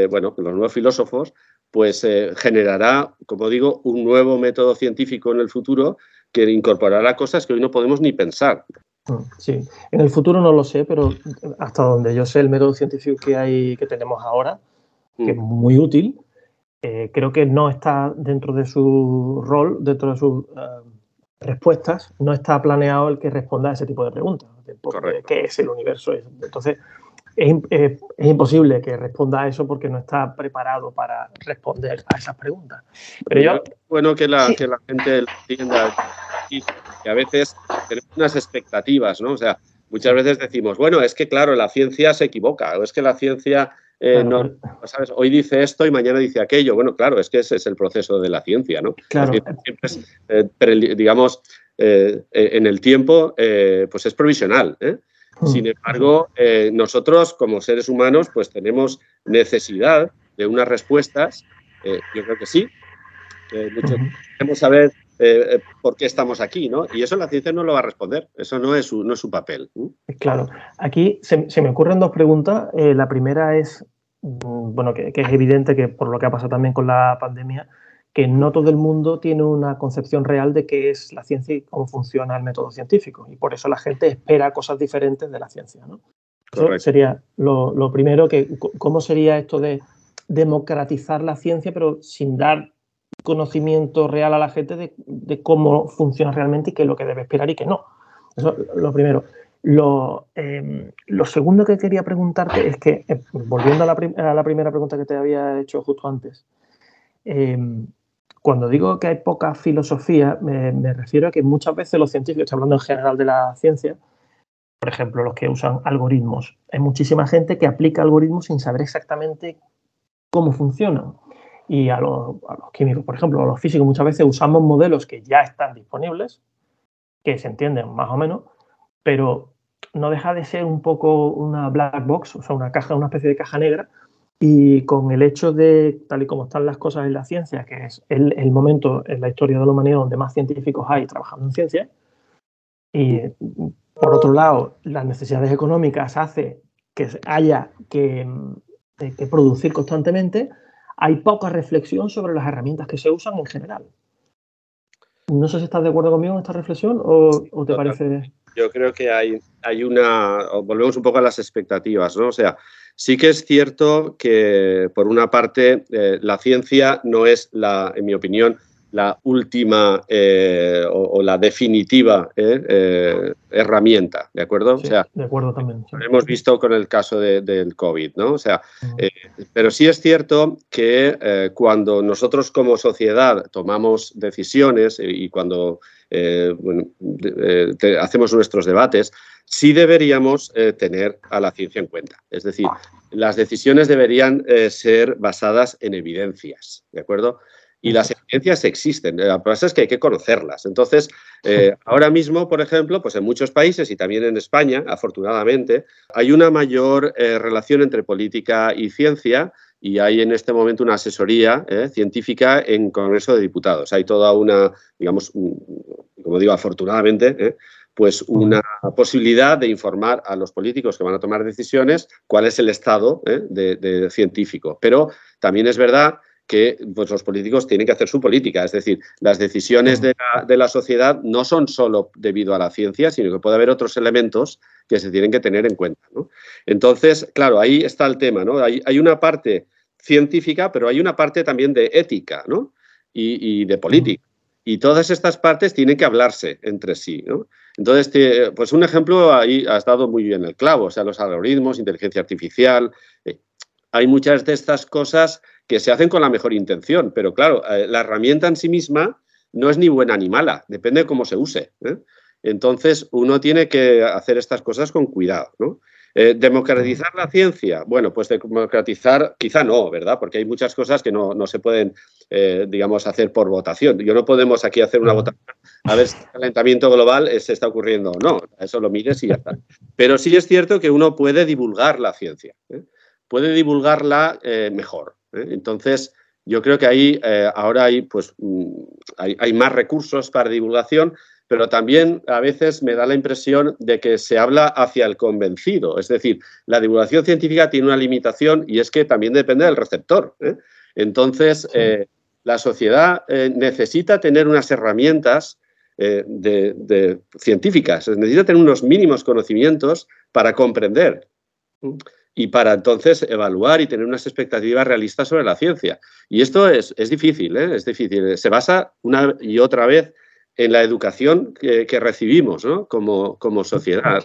bueno, con los nuevos filósofos, pues eh, generará, como digo, un nuevo método científico en el futuro que incorporará cosas que hoy no podemos ni pensar. Mm, sí, en el futuro no lo sé, pero hasta donde yo sé el método científico que hay que tenemos ahora, que es mm. muy útil, eh, creo que no está dentro de su rol, dentro de sus eh, respuestas, no está planeado el que responda a ese tipo de preguntas. ¿Qué es el universo? Entonces, es, imposible que responda a eso porque no está preparado para responder a esas preguntas. Pero yo, bueno que la, que la gente entienda que a veces tenemos unas expectativas, ¿no? O sea, muchas veces decimos, bueno, es que claro, la ciencia se equivoca, o es que la ciencia eh, no, ¿sabes? Hoy dice esto y mañana dice aquello. Bueno, claro, es que ese es el proceso de la ciencia, ¿no? Claro. Eh, digamos, eh, en el tiempo, pues es provisional, ¿eh? Sin embargo, eh, nosotros como seres humanos pues tenemos necesidad de unas respuestas, eh, yo creo que sí. queremos saber eh, por qué estamos aquí, ¿no? Y eso la ciencia no lo va a responder, eso no es su, no es su papel. Claro, aquí se, me ocurren dos preguntas. la primera es, mm, bueno, que, es evidente que por lo que ha pasado también con la pandemia, que no todo el mundo tiene una concepción real de qué es la ciencia y cómo funciona el método científico. Y por eso la gente espera cosas diferentes de la ciencia. ¿no? Eso sería lo, primero, que, ¿cómo sería esto de democratizar la ciencia, pero sin dar conocimiento real a la gente de, cómo funciona realmente y qué es lo que debe esperar y qué no? Eso es lo primero. Lo, em, lo, segundo que quería preguntarte es que, eh, volviendo a la, a la, primera pregunta que te había hecho justo antes, em, cuando digo que hay poca filosofía, me, refiero a que muchas veces los científicos, estoy hablando en general de la ciencia, por ejemplo, los que usan algoritmos, hay muchísima gente que aplica algoritmos sin saber exactamente cómo funcionan. Y a los, químicos, por ejemplo, a los físicos, muchas veces usamos modelos que ya están disponibles, que se entienden más o menos, pero no deja de ser un poco una black box, o sea, una caja, una especie de caja negra, y con el hecho de, tal y como están las cosas en la ciencia, que es el, momento en la historia de la humanidad donde más científicos hay trabajando en ciencia, y por otro lado, las necesidades económicas hace que haya que, que producir constantemente, hay poca reflexión sobre las herramientas que se usan en general. No sé si estás de acuerdo conmigo en esta reflexión o, o te parece... Yo creo que hay, hay una... Volvemos un poco a las expectativas, ¿no? O sea, Sí que es cierto que, por una parte, eh, la ciencia no es, la, en mi opinión, la última eh, o, la definitiva eh, herramienta, ¿de acuerdo? o sea, de acuerdo también. hemos visto con el caso del COVID, ¿no? O sea, pero sí es cierto que cuando nosotros como sociedad tomamos decisiones y cuando hacemos nuestros debates, sí deberíamos eh, tener a la ciencia en cuenta. Es decir, las decisiones deberían eh, ser basadas en evidencias, ¿de acuerdo? Y las evidencias existen, lo que pasa es que hay que conocerlas. Entonces, eh, ahora mismo, por ejemplo, pues en muchos países y también en España, afortunadamente, hay una mayor relación entre política y ciencia y hay en este momento una asesoría científica en Congreso de Diputados. Hay toda una, digamos, como digo, afortunadamente, pues una posibilidad de informar a los políticos que van a tomar decisiones cuál es el estado ¿eh? de, científico. Pero también es verdad que pues, los políticos tienen que hacer su política, es decir, las decisiones de la, sociedad no son solo debido a la ciencia, sino que puede haber otros elementos que se tienen que tener en cuenta. Entonces, claro, ahí está el tema, ¿no? Hay, una parte científica, pero hay una parte también de ética ¿no? y, y de política. Y todas estas partes tienen que hablarse entre sí. ¿no? Entonces, pues un ejemplo ahí ha estado muy bien el clavo, o sea, los algoritmos, inteligencia artificial. Eh, hay muchas de estas cosas que se hacen con la mejor intención, pero claro, eh, la herramienta en sí misma no es ni buena ni mala, depende de cómo se use. ¿eh? Entonces, uno tiene que hacer estas cosas con cuidado. ¿no? Eh, ¿Democratizar la ciencia? Bueno, pues democratizar quizá no, ¿verdad? Porque hay muchas cosas que no, se pueden, eh, digamos, hacer por votación. Yo no podemos aquí hacer una votación a ver si el calentamiento global eh, se está ocurriendo o no. Eso lo mires y ya está. Pero sí es cierto que uno puede divulgar la ciencia, puede divulgarla mejor. Entonces, yo creo que ahí ahora hay, pues, mm, hay más recursos para divulgación, pero también a veces me da la impresión de que se habla hacia el convencido. Es decir, la divulgación científica tiene una limitación y es que también depende del receptor. ¿eh? Entonces, eh, la sociedad eh, necesita tener unas herramientas de, científicas, necesita tener unos mínimos conocimientos para comprender y para entonces evaluar y tener unas expectativas realistas sobre la ciencia. Y esto es, es difícil, es difícil. Se basa una y otra vez en la educación que, recibimos como, como, sociedad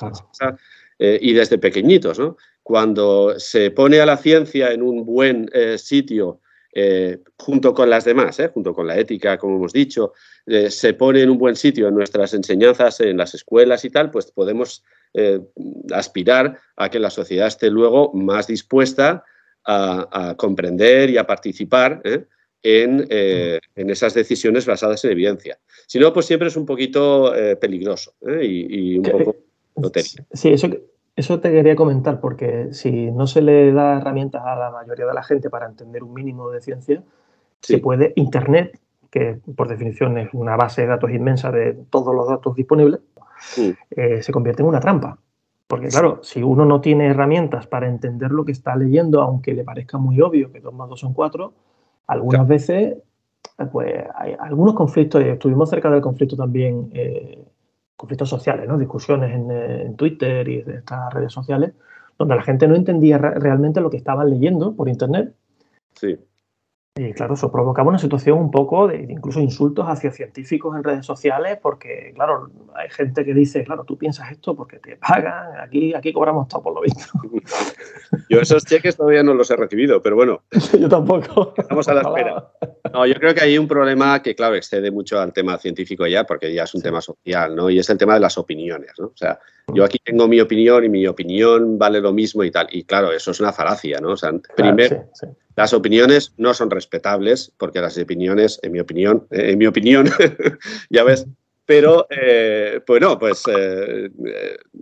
eh, y desde pequeñitos. Cuando se pone a la ciencia en un buen eh, sitio eh, junto con las demás, junto con la ética, como hemos dicho, se pone en un buen sitio en nuestras enseñanzas, en las escuelas y tal, pues podemos aspirar a que la sociedad esté luego más dispuesta a, a comprender y a participar eh, en, esas decisiones basadas en evidencia. Si no, pues siempre es un poquito eh, peligroso ¿eh? y, un poco lotería. Sí, eso, eso te quería comentar, porque si no se le da herramientas a la mayoría de la gente para entender un mínimo de ciencia, se puede, Internet que por definición es una base de datos inmensa de todos los datos disponibles, eh, se convierte en una trampa. Porque claro, si uno no tiene herramientas para entender lo que está leyendo, aunque le parezca muy obvio que dos más dos son cuatro, algunas veces, pues hay algunos conflictos, y estuvimos cerca del conflicto también, eh, conflictos sociales, ¿no? discusiones en, en, Twitter y de estas redes sociales, donde la gente no entendía realmente lo que estaban leyendo por Internet. Sí. Y claro, eso provocaba una situación un poco de incluso insultos hacia científicos en redes sociales, porque claro, hay gente que dice, claro, tú piensas esto porque te pagan, aquí, aquí cobramos todo por lo visto. Yo esos cheques todavía no los he recibido, pero bueno. yo tampoco. Estamos a la espera. No, yo creo que hay un problema que, claro, excede mucho al tema científico ya, porque ya es un tema social, ¿no? Y es el tema de las opiniones, ¿no? O sea, yo aquí tengo mi opinión y mi opinión vale lo mismo y tal. Y claro, eso es una falacia, ¿no? O sea, primero, las opiniones no son respetables, porque las opiniones, en mi opinión, eh, en mi opinión, ya ves, pero, eh, bueno, pues eh,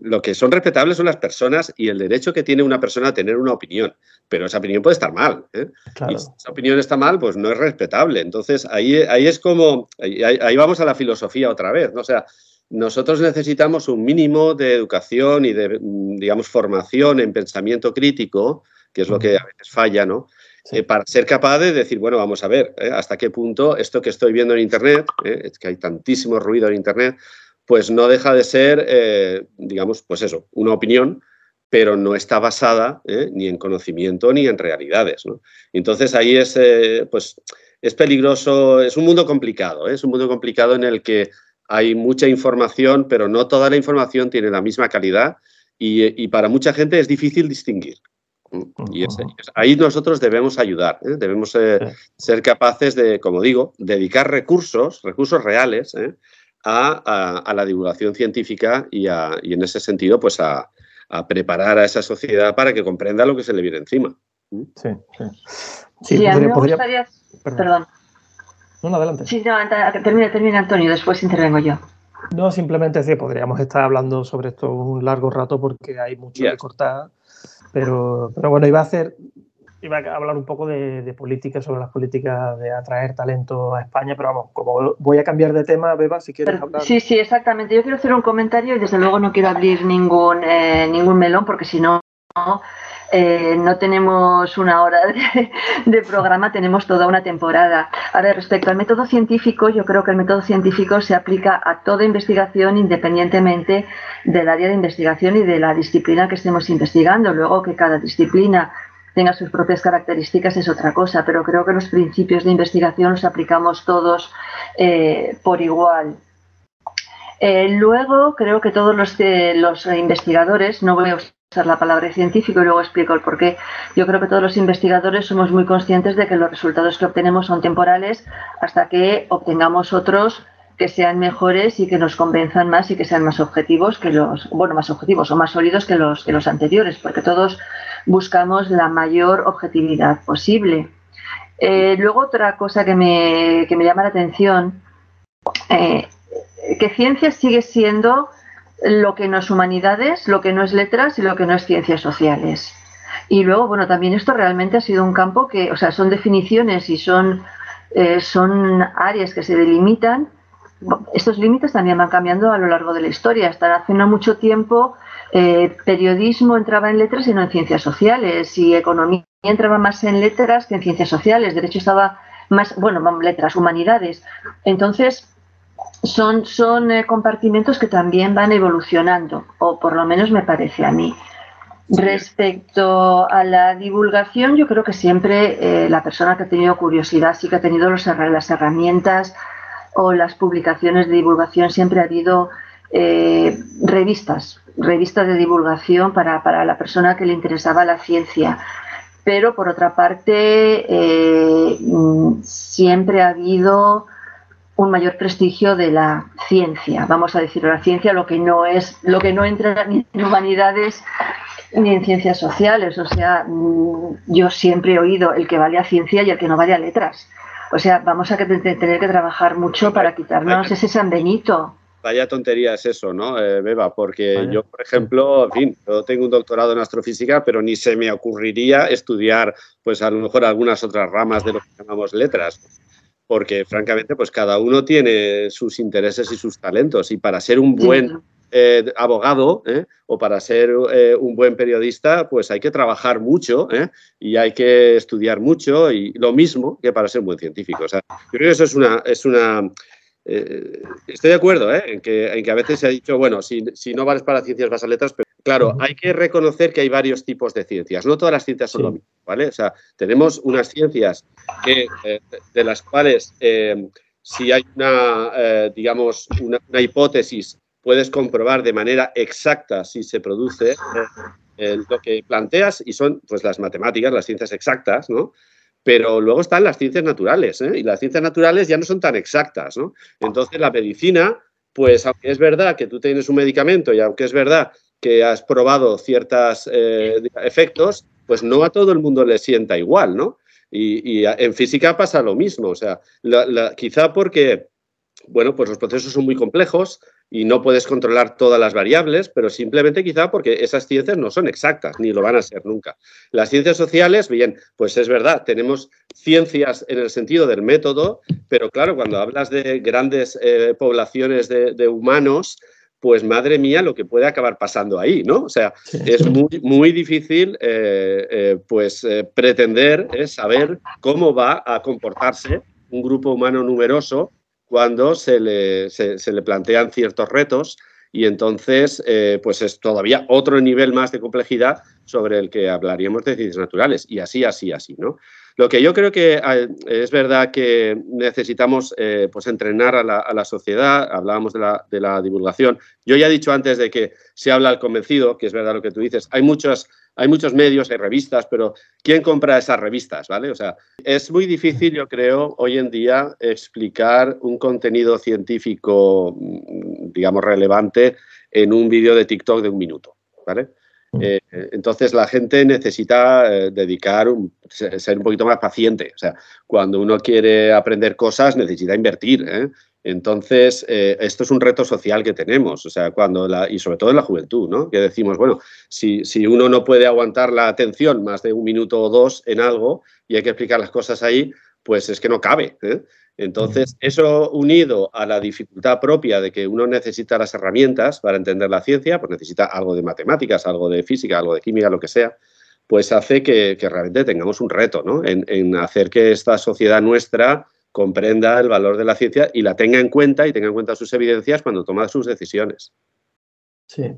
lo que son respetables son las personas y el derecho que tiene una persona a tener una opinión. Pero esa opinión puede estar mal. Y si esa opinión está mal, pues no es respetable. Entonces, ahí, ahí es como, ahí, ahí vamos a la filosofía otra vez, ¿no? O sea, nosotros necesitamos un mínimo de educación y de, mm, digamos, formación en pensamiento crítico, que es lo que a veces falla, ¿no? Eh, para ser capaz de decir, bueno, vamos a ver, ¿eh? hasta qué punto esto que estoy viendo en Internet, ¿eh? es que hay tantísimo ruido en Internet, pues no deja de ser, digamos, pues eso, una opinión, pero no está basada ni en conocimiento ni en realidades. ¿no? Entonces ahí es, pues, es peligroso, es un mundo complicado, es un mundo complicado en el que hay mucha información, pero no toda la información tiene la misma calidad y, para mucha gente es difícil distinguir. Y ahí nosotros debemos ayudar, ¿eh? debemos eh, ser capaces de, como digo, dedicar recursos, recursos reales, ¿eh? a, la divulgación científica y, en ese sentido, pues a, preparar a esa sociedad para que comprenda lo que se le viene encima. Sí, sí. sí a mí me gustaría... Perdón. No, adelante. Sí, no, termina, termina Antonio, después intervengo yo. No, simplemente sí, podríamos estar hablando sobre esto un largo rato porque hay mucho que cortar, pero, pero bueno, iba a hacer, iba a hablar un poco de, de política, sobre las políticas de atraer talento a España, pero vamos, como voy a cambiar de tema, Beba, si quieres hablar. Sí, sí, exactamente. Yo quiero hacer un comentario y desde luego no quiero abrir ningún, eh, ningún melón porque si no eh, no tenemos una hora de, programa, tenemos toda una temporada. A ver, respecto al método científico, yo creo que el método científico se aplica a toda investigación independientemente del área de investigación y de la disciplina que estemos investigando. Luego que cada disciplina tenga sus propias características es otra cosa, pero creo que los principios de investigación los aplicamos todos eh, por igual. Eh, luego, creo que todos los, investigadores, no voy a la palabra científico y luego explico el por qué. Yo creo que todos los investigadores somos muy conscientes de que los resultados que obtenemos son temporales hasta que obtengamos otros que sean mejores y que nos convenzan más y que sean más objetivos que los, bueno, más objetivos o más sólidos que los, que los anteriores, porque todos buscamos la mayor objetividad posible. Eh, luego otra cosa que me, que me llama la atención, eh, que ciencia sigue siendo lo que no es humanidades, lo que no es letras y lo que no es ciencias sociales. Y luego, bueno, también esto realmente ha sido un campo que, o sea, son definiciones y son, eh, son áreas que se delimitan. Estos límites también van cambiando a lo largo de la historia. Hasta hace no mucho tiempo, eh, periodismo entraba en letras y no en ciencias sociales, y economía entraba más en letras que en ciencias sociales. Derecho estaba más, bueno, letras, humanidades. Entonces, son, son eh, compartimentos que también van evolucionando, o por lo menos me parece a mí. Respecto a la divulgación, yo creo que siempre eh, la persona que ha tenido curiosidad, sí que ha tenido los, las herramientas o las publicaciones de divulgación, siempre ha habido eh, revistas, revistas de divulgación para, para, la persona que le interesaba la ciencia. Pero por otra parte, mm, siempre ha habido un mayor prestigio de la ciencia, vamos a decirlo, la ciencia lo que no es, lo que no entra ni en humanidades ni en ciencias sociales, o sea, mm, yo siempre he oído el que vale a ciencia y el que no vale a letras. O sea, vamos a tener que trabajar mucho para quitarnos ese San Benito. Vaya tontería es eso, ¿no, eh, Beba? Porque yo, por ejemplo, en fin, yo tengo un doctorado en astrofísica, pero ni se me ocurriría estudiar, pues a lo mejor algunas otras ramas de lo que llamamos letras. Porque francamente, pues cada uno tiene sus intereses y sus talentos y para ser un buen eh, abogado ¿eh? o para ser eh, un buen periodista, pues hay que trabajar mucho y hay que estudiar mucho y lo mismo que para ser un buen científico. O sea, yo creo que eso es una... Es una estoy de acuerdo en que, en, que, a veces se ha dicho, bueno, si, si no vales para ciencias vas a letras, pero claro, hay que reconocer que hay varios tipos de ciencias. No todas las ciencias son lo mismo, ¿vale? O sea, tenemos unas ciencias que, de las cuales si hay una, digamos, una, una, hipótesis puedes comprobar de manera exacta si se produce eh, eh, lo que planteas y son pues las matemáticas, las ciencias exactas, ¿no? Pero luego están las ciencias naturales, ¿eh? y las ciencias naturales ya no son tan exactas, ¿no? Entonces la medicina, pues aunque es verdad que tú tienes un medicamento y aunque es verdad que has probado ciertos efectos, pues no a todo el mundo le sienta igual, ¿no? Y, en física pasa lo mismo, o sea, quizá porque, bueno, pues los procesos son muy complejos, y no puedes controlar todas las variables, pero simplemente quizá porque esas ciencias no son exactas, ni lo van a ser nunca. Las ciencias sociales, bien, pues es verdad, tenemos ciencias en el sentido del método, pero claro, cuando hablas de grandes eh, poblaciones de, humanos, pues madre mía lo que puede acabar pasando ahí, ¿no? O sea, es muy, muy difícil eh, eh, pues pretender saber cómo va a comportarse un grupo humano numeroso cuando se le, se, le plantean ciertos retos y entonces eh, pues es todavía otro nivel más de complejidad sobre el que hablaríamos de ciencias naturales y así, así, así, ¿no? Lo que yo creo que eh, es verdad que necesitamos eh, pues entrenar a la, sociedad, hablábamos de la, de la, divulgación. Yo ya he dicho antes de que se habla al convencido, que es verdad lo que tú dices. Hay muchos, hay muchos medios, hay revistas, pero ¿quién compra esas revistas? ¿vale? O sea, es muy difícil, yo creo, hoy en día explicar un contenido científico, mm, digamos, relevante en un vídeo de TikTok de un minuto. ¿vale? Mm. Eh, entonces la gente necesita eh, dedicar, un, ser un poquito más paciente. O sea, cuando uno quiere aprender cosas necesita invertir. ¿eh? Entonces, esto es un reto social que tenemos, o sea, cuando y sobre todo en la juventud, ¿no? Que decimos, bueno, si, si uno no puede aguantar la atención más de un minuto o dos en algo y hay que explicar las cosas ahí, pues es que no cabe. Entonces, eso unido a la dificultad propia de que uno necesita las herramientas para entender la ciencia, pues necesita algo de matemáticas, algo de física, algo de química, lo que sea, pues hace que, realmente tengamos un reto ¿no? en, hacer que esta sociedad nuestra comprenda el valor de la ciencia y la tenga en cuenta y tenga en cuenta sus evidencias cuando toma sus decisiones. Sí,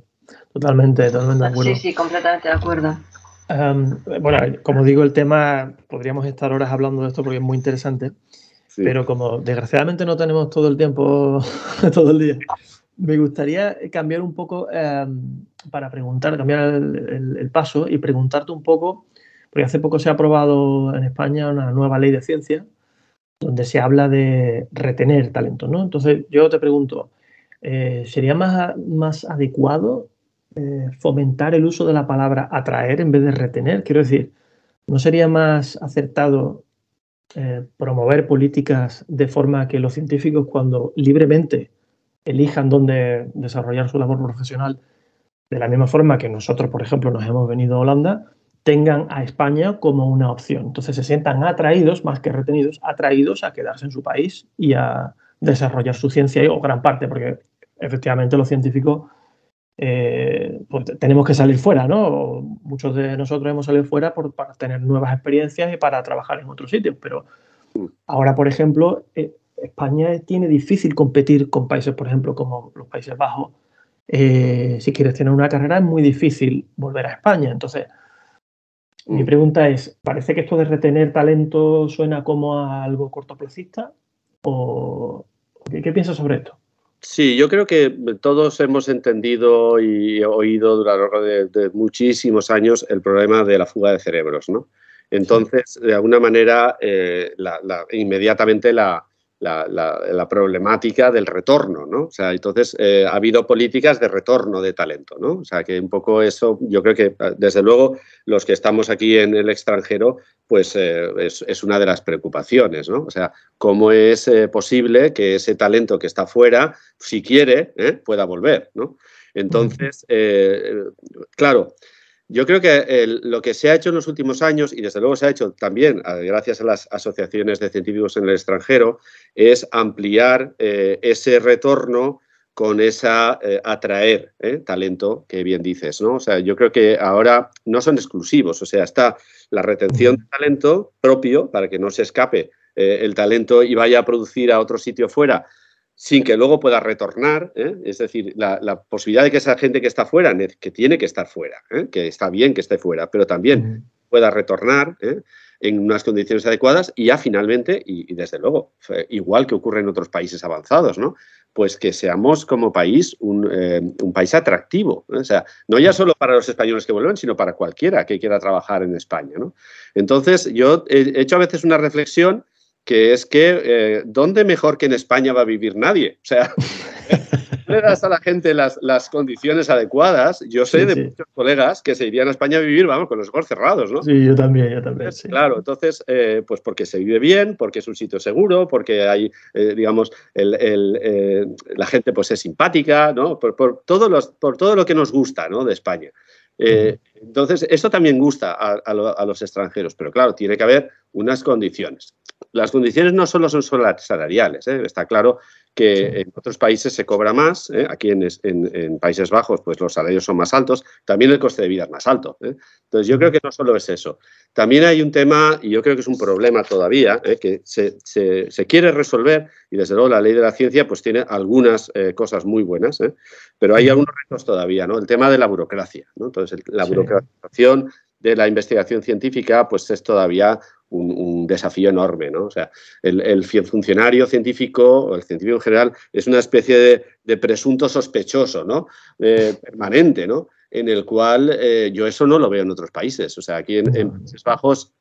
totalmente, totalmente de acuerdo. Sí, sí, completamente de acuerdo. bueno, como digo, el tema, podríamos estar horas hablando de esto porque es muy interesante. Pero como desgraciadamente no tenemos todo el tiempo, todo el día, me gustaría cambiar un poco em, para preguntar, cambiar el, paso y preguntarte un poco, porque hace poco se ha aprobado en España una nueva ley de ciencia donde se habla de retener talento, ¿no? Entonces yo te pregunto, eh, ¿sería más, más adecuado eh, fomentar el uso de la palabra atraer en vez de retener? Quiero decir, ¿no sería más acertado eh, promover políticas de forma que los científicos cuando libremente elijan dónde desarrollar su labor profesional, de la misma forma que nosotros, por ejemplo, nos hemos venido a Holanda, tengan a España como una opción. Entonces se sientan atraídos, más que retenidos, atraídos a quedarse en su país y a desarrollar su ciencia, o gran parte, porque efectivamente los científicos eh, pues tenemos que salir fuera, ¿no? Muchos de nosotros hemos salido fuera por, para tener nuevas experiencias y para trabajar en otros sitios, pero ahora, por ejemplo, eh, España tiene difícil competir con países, por ejemplo, como los Países Bajos. Eh, si quieres tener una carrera es muy difícil volver a España. Entonces, mi mm. pregunta es, ¿parece que esto de retener talento suena como a algo cortoplacista? ¿O qué piensas sobre esto? Sí, yo creo que todos hemos entendido y oído durante de, muchísimos años el problema de la fuga de cerebros, ¿no? Entonces, de alguna manera, eh, inmediatamente la, la, problemática del retorno, ¿no? O sea, entonces eh, ha habido políticas de retorno de talento, ¿no? O sea, que un poco eso, yo creo que desde luego los que estamos aquí en el extranjero, pues eh, es, una de las preocupaciones, ¿no? O sea, cómo es eh, posible que ese talento que está fuera, si quiere, pueda volver, ¿no? Entonces, claro, yo creo que lo que se ha hecho en los últimos años, y desde luego se ha hecho también gracias a las asociaciones de científicos en el extranjero, es ampliar eh, ese retorno con esa eh, atraer eh, talento que bien dices, ¿no? O sea, yo creo que ahora no son exclusivos, o sea, está la retención de talento propio para que no se escape el talento y vaya a producir a otro sitio fuera sin que luego pueda retornar, ¿eh? es decir, la, posibilidad de que esa gente que está fuera, que tiene que estar fuera, ¿eh? que está bien que esté fuera, pero también pueda retornar ¿eh? en unas condiciones adecuadas y ya finalmente, y, desde luego, igual que ocurre en otros países avanzados, ¿no? pues que seamos como país un, país atractivo, o sea, no ya solo para los españoles que vuelven, sino para cualquiera que quiera trabajar en España. ¿no? Entonces, yo he hecho a veces una reflexión que es que eh, ¿dónde mejor que en España va a vivir nadie? O sea, le das a la gente las, condiciones adecuadas. Yo sé de muchos colegas que se irían a España a vivir, vamos, con los ojos cerrados, ¿no? Sí, yo también, yo también. Claro, entonces, eh, pues porque se vive bien, porque es un sitio seguro, porque hay, eh, digamos, la gente pues es simpática, ¿no? Por, por, los, por todo lo que nos gusta, ¿no? De España. Entonces, esto también gusta a, los extranjeros, pero claro, tiene que haber unas condiciones. Las condiciones no solo son salariales, ¿eh? está claro que en otros países se cobra más, ¿eh? aquí en, Países Bajos pues los salarios son más altos, también el coste de vida es más alto. ¿eh? Entonces yo creo que no solo es eso, también hay un tema, y yo creo que es un problema todavía, que se, quiere resolver, y desde luego la ley de la ciencia pues tiene algunas cosas muy buenas, pero hay algunos retos todavía, ¿no? El tema de la burocracia, ¿no? Entonces la burocratización de la investigación científica pues es todavía un, desafío enorme, ¿no? O sea, el, funcionario científico, o el científico en general, es una especie de, presunto sospechoso, ¿no? Eh, permanente, ¿no? En el cual eh, yo eso no lo veo en otros países. O sea, aquí en, Países Bajos,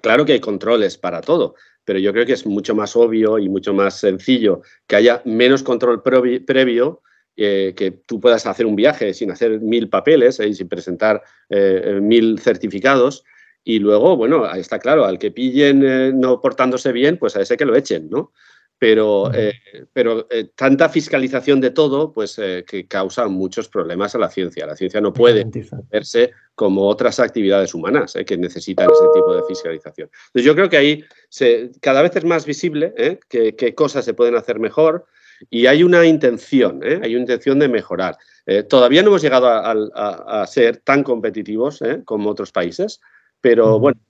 claro que hay controles para todo, pero yo creo que es mucho más obvio y mucho más sencillo que haya menos control previo eh, que tú puedas hacer un viaje sin hacer mil papeles y sin presentar mil certificados y luego, bueno, está claro, al que pillen eh, no portándose bien, pues a ese que lo echen, ¿no? Pero, eh, pero eh, tanta fiscalización de todo, pues que causa muchos problemas a la ciencia. La ciencia no puede verse como otras actividades humanas que necesitan ese tipo de fiscalización. Entonces yo creo que ahí se, cada vez es más visible qué cosas se pueden hacer mejor y hay una intención, hay una intención de mejorar. todavía no hemos llegado a, a ser tan competitivos como otros países, pero bueno,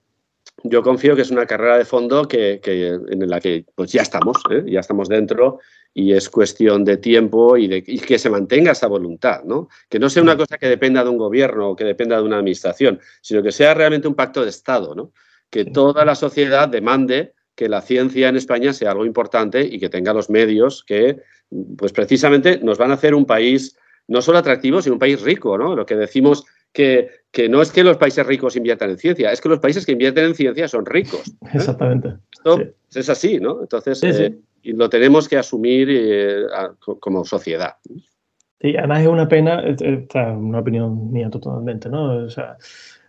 yo confío que es una carrera de fondo que, en la que pues ya estamos, ¿eh? ya estamos dentro y es cuestión de tiempo y, de, que se mantenga esa voluntad, ¿no? Que no sea una cosa que dependa de un gobierno o que dependa de una administración, sino que sea realmente un pacto de Estado, ¿no? Que toda la sociedad demande que la ciencia en España sea algo importante y que tenga los medios que, pues precisamente, nos van a hacer un país no solo atractivo, sino un país rico, ¿no? Lo que decimos que, no es que los países ricos inviertan en ciencia, es que los países que invierten en ciencia son ricos. ¿eh? Exactamente. Esto es así, ¿no? Entonces, eh, y lo tenemos que asumir eh, como sociedad. Sí, además es una pena, esta es una opinión mía totalmente, ¿no? O sea,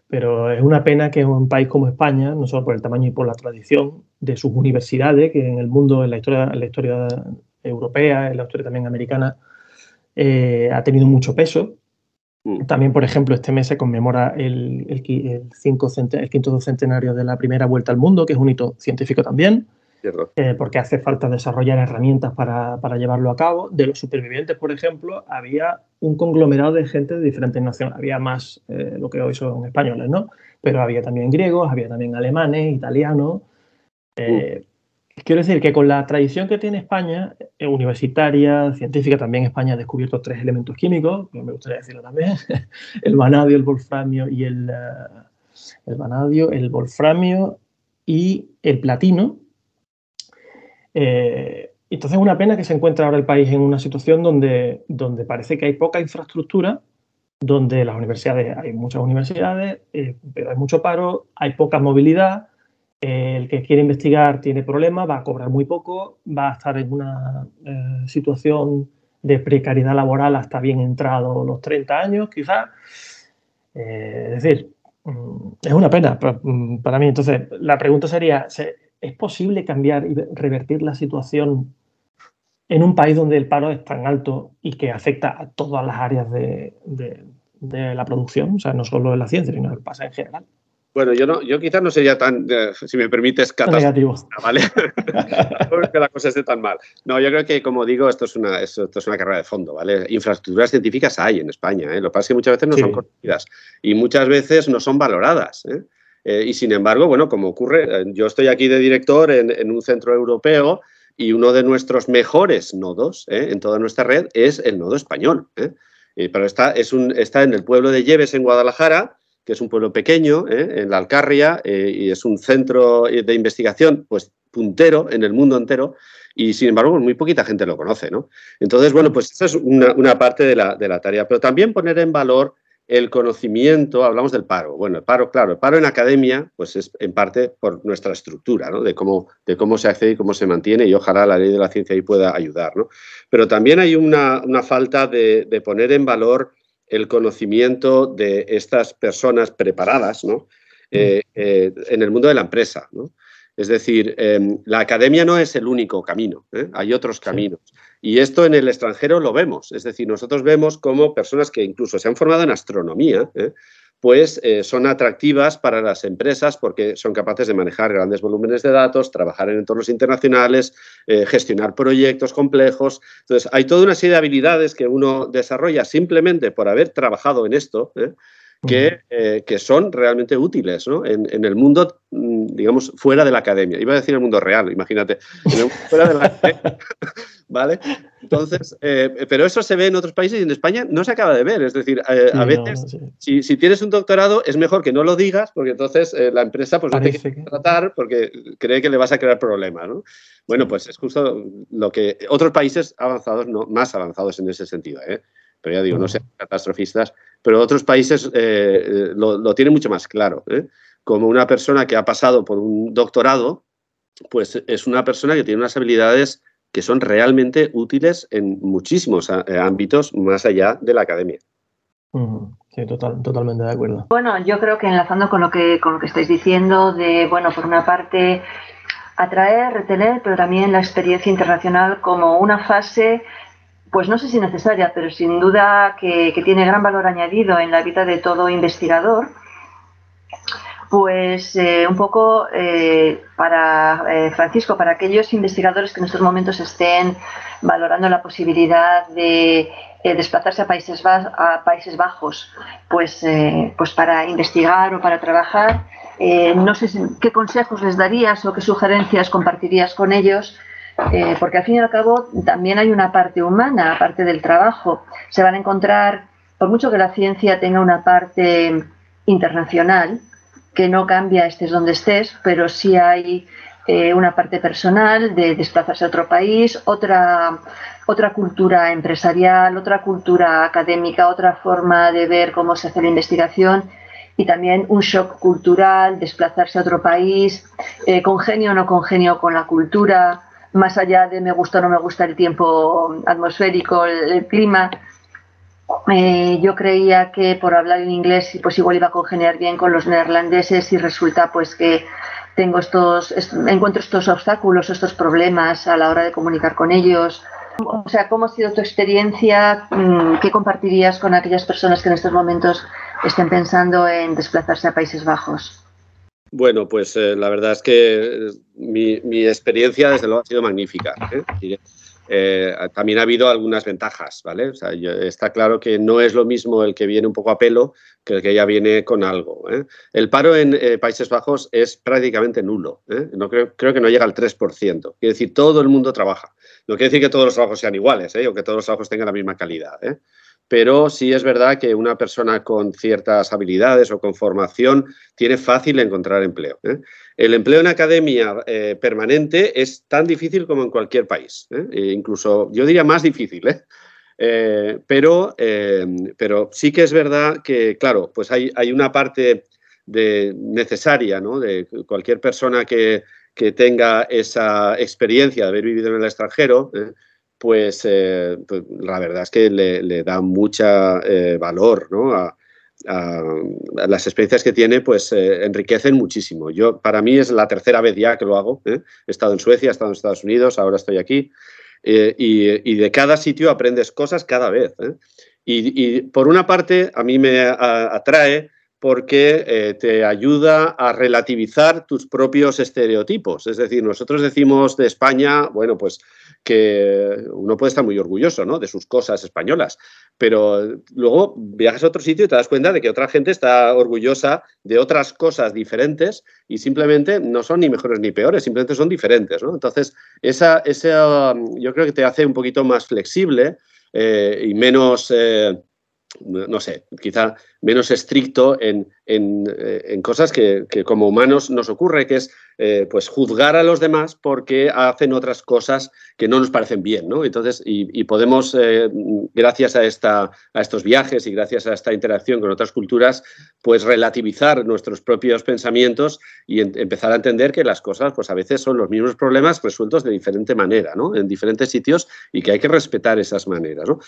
pero es una pena que un país como España, no solo por el tamaño y por la tradición de sus universidades, que en el mundo, en la historia, en la historia europea, en la historia también americana, ha tenido mucho peso. También, por ejemplo, este mes se conmemora el, el, cinco el, quinto centenario de la primera vuelta al mundo, que es un hito científico también, eh, porque hace falta desarrollar herramientas para, para, llevarlo a cabo. De los supervivientes, por ejemplo, había un conglomerado de gente de diferentes naciones. Había más eh, lo que hoy son españoles, ¿no? Pero había también griegos, había también alemanes, italianos. Eh, mm. Quiero decir que con la tradición que tiene España, eh, universitaria, científica, también España ha descubierto tres elementos químicos, me gustaría decirlo también, el vanadio, el wolframio y el, eh, el vanadio, el wolframio y el platino. Eh, entonces es una pena que se encuentre ahora el país en una situación donde, donde parece que hay poca infraestructura, donde las universidades, hay muchas universidades, pero hay mucho paro, hay poca movilidad, el que quiere investigar tiene problemas, va a cobrar muy poco, va a estar en una eh, situación de precariedad laboral hasta bien entrado los 30 años, quizás. Eh, es decir, mm, es una pena mm, para mí. Entonces, la pregunta sería, ¿es posible cambiar y revertir la situación en un país donde el paro es tan alto y que afecta a todas las áreas de, de la producción, o sea, no solo en la ciencia, sino que pasa en general. Bueno, yo no, yo quizás no sería tan, eh, si me permites, catastrófico, ¿vale? que la cosa esté tan mal. No, yo creo que, como digo, esto es una, esto, es una carrera de fondo, ¿vale? Infraestructuras científicas hay en España, ¿eh? Lo que pasa es que muchas veces no son conocidas y muchas veces no son valoradas, ¿eh? Eh, y sin embargo, bueno, como ocurre, yo estoy aquí de director en, en un centro europeo y uno de nuestros mejores nodos en toda nuestra red es el nodo español. pero está, es un, está en el pueblo de Lleves, en Guadalajara, que es un pueblo pequeño, ¿eh? en la Alcarria, eh, y es un centro de investigación pues, puntero en el mundo entero, y sin embargo muy poquita gente lo conoce. ¿no? Entonces, bueno, pues esa es una, parte de la, tarea, pero también poner en valor el conocimiento, hablamos del paro. Bueno, el paro, claro, el paro en academia, pues es en parte por nuestra estructura. De cómo, de cómo se hace y cómo se mantiene, y ojalá la ley de la ciencia ahí pueda ayudar, ¿no? Pero también hay una, una falta de, poner en valor el conocimiento de estas personas preparadas ¿no? Eh, eh, en el mundo de la empresa. ¿no? Es decir, em, la academia no es el único camino, ¿eh? hay otros caminos. Y esto en el extranjero lo vemos. Es decir, nosotros vemos como personas que incluso se han formado en astronomía, pues eh, son atractivas para las empresas porque son capaces de manejar grandes volúmenes de datos, trabajar en entornos internacionales, eh, gestionar proyectos complejos. Entonces, hay toda una serie de habilidades que uno desarrolla simplemente por haber trabajado en esto. ¿eh? Eh, que, son realmente útiles en, el mundo, mm, digamos, fuera de la academia. Iba a decir el mundo real, imagínate, fuera de la academia. ¿Vale? Entonces, eh, pero eso se ve en otros países y en España no se acaba de ver. Es decir, eh, a veces, si, tienes un doctorado, es mejor que no lo digas, porque entonces la empresa pues, no te quiere tratar porque cree que le vas a crear problemas. Bueno, pues es justo lo que otros países avanzados, no, más avanzados en ese sentido. ¿eh? pero ya digo, no sean catastrofistas, pero otros países eh, eh, lo, tienen mucho más claro. ¿eh? Como una persona que ha pasado por un doctorado, pues es una persona que tiene unas habilidades que son realmente útiles en muchísimos ámbitos más allá de la academia. Sí, total, totalmente de acuerdo. Bueno, yo creo que enlazando con lo que, con lo que estáis diciendo, de, bueno, por una parte, atraer, retener, pero también la experiencia internacional como una fase pues no sé si necesaria, pero sin duda que, tiene gran valor añadido en la vida de todo investigador, pues eh, un poco eh, para eh, Francisco, para aquellos investigadores que en estos momentos estén valorando la posibilidad de desplazarse a Países, a Países Bajos, pues, pues para investigar o para trabajar, no sé qué consejos les darías o qué sugerencias compartirías con ellos eh, porque al fin y al cabo también hay una parte humana, aparte del trabajo. Se van a encontrar, por mucho que la ciencia tenga una parte internacional, que no cambia estés donde estés, pero sí hay eh, una parte personal de desplazarse a otro país, otra, otra cultura empresarial, otra cultura académica, otra forma de ver cómo se hace la investigación y también un shock cultural, desplazarse a otro país, eh, congenio o no congenio con la cultura, más allá de me gusta o no me gusta el tiempo atmosférico, el, clima, eh, yo creía que por hablar en inglés pues igual iba a congeniar bien con los neerlandeses y resulta pues que tengo estos, encuentro estos obstáculos, estos problemas a la hora de comunicar con ellos. O sea, ¿cómo ha sido tu experiencia? Mm, ¿Qué compartirías con aquellas personas que en estos momentos estén pensando en desplazarse a Países Bajos? Bueno, pues eh, la verdad es que mi, experiencia desde luego ha sido magnífica. ¿eh? Eh, también ha habido algunas ventajas, ¿vale? Está claro que no es lo mismo el que viene un poco a pelo que el que ya viene con algo. El paro en Países Bajos es prácticamente nulo. No creo, creo, que no llega al 3%. Quiere decir, todo el mundo trabaja. No quiere decir que todos los trabajos sean iguales o que todos los trabajos tengan la misma calidad pero sí es verdad que una persona con ciertas habilidades o con formación tiene fácil encontrar empleo. ¿eh? El empleo en academia eh, permanente es tan difícil como en cualquier país, ¿eh? e incluso yo diría más difícil. pero, sí que es verdad que, claro, pues hay, una parte de, necesaria ¿no? de cualquier persona que tenga esa experiencia de haber vivido en el extranjero pues, eh, pues, la verdad es que le, da mucha eh, valor ¿no? a, las experiencias que tiene, pues eh, enriquecen muchísimo. Yo, para mí es la tercera vez ya que lo hago. He estado en Suecia, he estado en Estados Unidos, ahora estoy aquí. Y, y, de cada sitio aprendes cosas cada vez. Y, por una parte, a mí me atrae porque eh, te ayuda a relativizar tus propios estereotipos. Es decir, nosotros decimos de España, bueno, pues que uno puede estar muy orgulloso ¿no? de sus cosas españolas, pero luego viajas a otro sitio y te das cuenta de que otra gente está orgullosa de otras cosas diferentes y simplemente no son ni mejores ni peores, simplemente son diferentes. ¿no? Entonces, esa, esa, yo creo que te hace un poquito más flexible eh, y menos... Eh, no sé, quizá menos estricto en, eh, cosas que, como humanos nos ocurre, que es eh, pues juzgar a los demás porque hacen otras cosas que no nos parecen bien, ¿no? Entonces, y, podemos, eh, gracias a, esta, a estos viajes y gracias a esta interacción con otras culturas, pues relativizar nuestros propios pensamientos y empezar a entender que las cosas, pues a veces son los mismos problemas resueltos de diferente manera, ¿no? En diferentes sitios y que hay que respetar esas maneras, ¿no?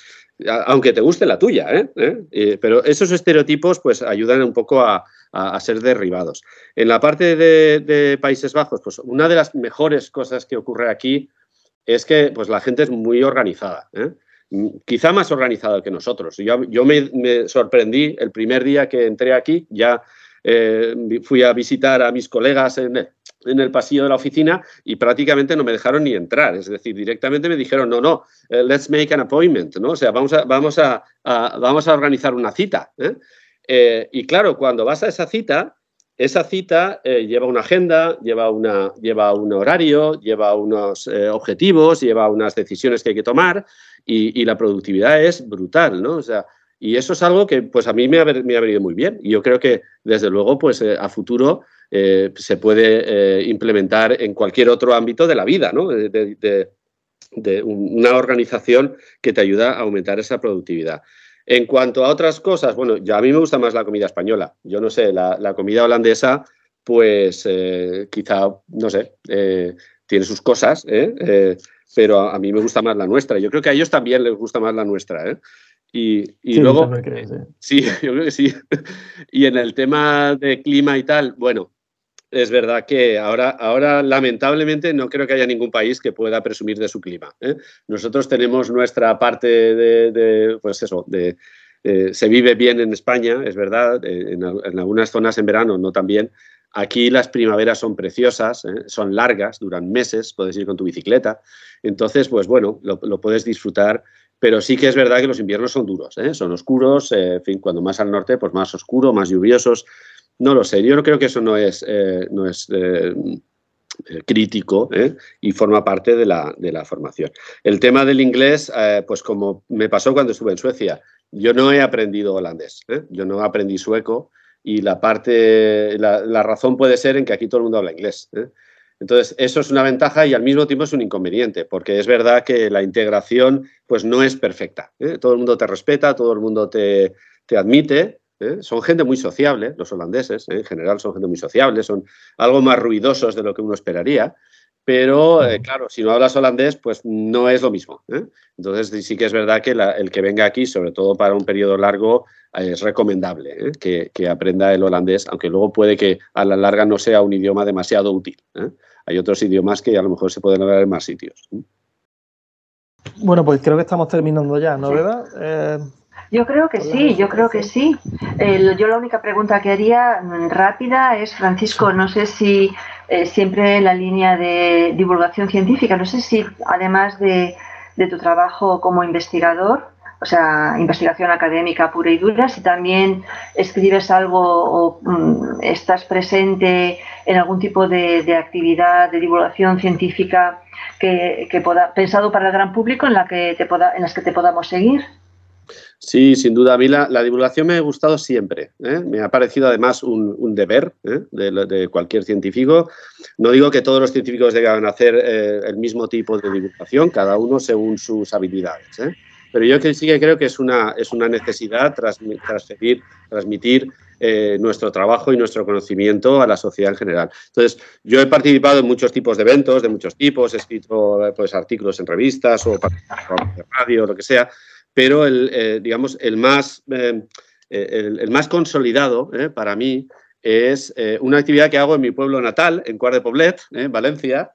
Aunque te guste la tuya, ¿eh? pero esos estereotipos, pues ayudan un poco a, a, ser derribados. En la parte de, Países Bajos, pues una de las mejores cosas que ocurre aquí es que pues, la gente es muy organizada. ¿eh? Quizá más organizada que nosotros. Yo, yo me, sorprendí el primer día que entré aquí, ya eh, fui a visitar a mis colegas en el, pasillo de la oficina y prácticamente no me dejaron ni entrar. Es decir, directamente me dijeron, no, no, eh, let's make an appointment, ¿no? O sea, vamos a, vamos a, vamos a organizar una cita. Eh, y claro, cuando vas a esa cita, esa cita eh, lleva una agenda, lleva, una, lleva un horario, lleva unos eh, objetivos, lleva unas decisiones que hay que tomar y, la productividad es brutal, ¿no? O sea, y eso es algo que pues a mí me ha, venido muy bien. Y yo creo que desde luego pues a futuro se puede implementar en cualquier otro ámbito de la vida, ¿no? de una organización que te ayuda a aumentar esa productividad. En cuanto a otras cosas, bueno, ya a mí me gusta más la comida española. Yo no sé, la, comida holandesa, pues eh, quizá, no sé, eh, tiene sus cosas, ¿eh? pero a, mí me gusta más la nuestra. Yo creo que a ellos también les gusta más la nuestra. Y, luego, sí, yo creo que sí. y en el tema de clima y tal, bueno, es verdad que ahora, ahora lamentablemente no creo que haya ningún país que pueda presumir de su clima. ¿eh? Nosotros tenemos nuestra parte de, pues eso, eh, se vive bien en España, es verdad, eh, en, algunas zonas en verano no tan bien. Aquí las primaveras son preciosas, son largas, duran meses, puedes ir con tu bicicleta. Entonces, pues bueno, lo, puedes disfrutar pero sí que es verdad que los inviernos son duros, son oscuros, en fin, cuando más al norte, pues más oscuro, más lluviosos. No lo sé, yo no creo que eso no es, eh, no es eh, eh, crítico y forma parte de la, de la, formación. El tema del inglés, pues como me pasó cuando estuve en Suecia, yo no he aprendido holandés, yo no aprendí sueco y la parte, la, la, razón puede ser en que aquí todo el mundo habla inglés. Entonces, eso es una ventaja y al mismo tiempo es un inconveniente, porque es verdad que la integración pues no es perfecta. Todo el mundo te respeta, todo el mundo te, te admite, ¿eh? Son gente muy sociable, los holandeses, ¿eh? en general son gente muy sociable, son algo más ruidosos de lo que uno esperaría, pero eh, claro, si no hablas holandés, pues no es lo mismo. Entonces sí que es verdad que el que venga aquí, sobre todo para un periodo largo, es recomendable que, aprenda el holandés, aunque luego puede que a la larga no sea un idioma demasiado útil. Hay otros idiomas que a lo mejor se pueden hablar en más sitios. Bueno, pues creo que estamos terminando ya, ¿no, verdad? Yo creo que sí, yo creo que sí. yo la única pregunta que haría mm, rápida es, Francisco, no sé si eh, siempre en la línea de divulgación científica, no sé si además de, tu trabajo como investigador, o sea, investigación académica pura y dura, si también escribes algo o mm, estás presente en algún tipo de, actividad de divulgación científica que, que pueda, pensado para el gran público en, la que te poda, en las que te podamos seguir. Sí, sin duda. A mí la, divulgación me ha gustado siempre. ¿eh? Me ha parecido además un, deber ¿eh? de, cualquier científico. No digo que todos los científicos deban hacer eh, el mismo tipo de divulgación, cada uno según sus habilidades. Pero yo sí que creo que es una, es una necesidad transmitir, transmitir nuestro trabajo y nuestro conocimiento a la sociedad en general. Entonces, yo he participado en muchos tipos de eventos, de muchos tipos, he escrito pues, artículos en revistas o en radio, lo que sea, pero el, eh, digamos, el más, eh, el, más consolidado eh, para mí es una actividad que hago en mi pueblo natal, en Cuart de Poblet, Valencia,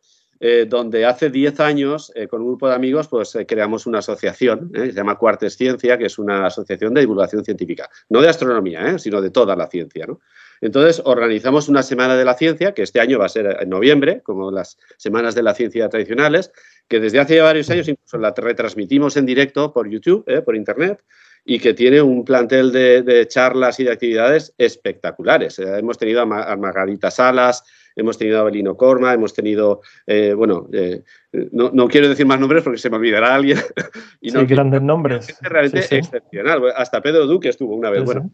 eh, donde hace 10 años, eh, con un grupo de amigos, pues eh, creamos una asociación, se llama Cuartes Ciencia, que es una asociación de divulgación científica, no de astronomía, sino de toda la ciencia. Entonces, organizamos una Semana de la Ciencia, que este año va a ser en noviembre, como las Semanas de la Ciencia tradicionales, que desde hace varios años incluso la retransmitimos en directo por YouTube, por Internet, y que tiene un plantel de, charlas y de actividades espectaculares. hemos tenido a, Margarita Salas, hemos tenido a Belino Corma, hemos tenido, eh, bueno, eh, no, quiero decir más nombres porque se me olvidará alguien. y no, grandes nombres. realmente excepcional. Hasta Pedro Duque estuvo una vez. bueno,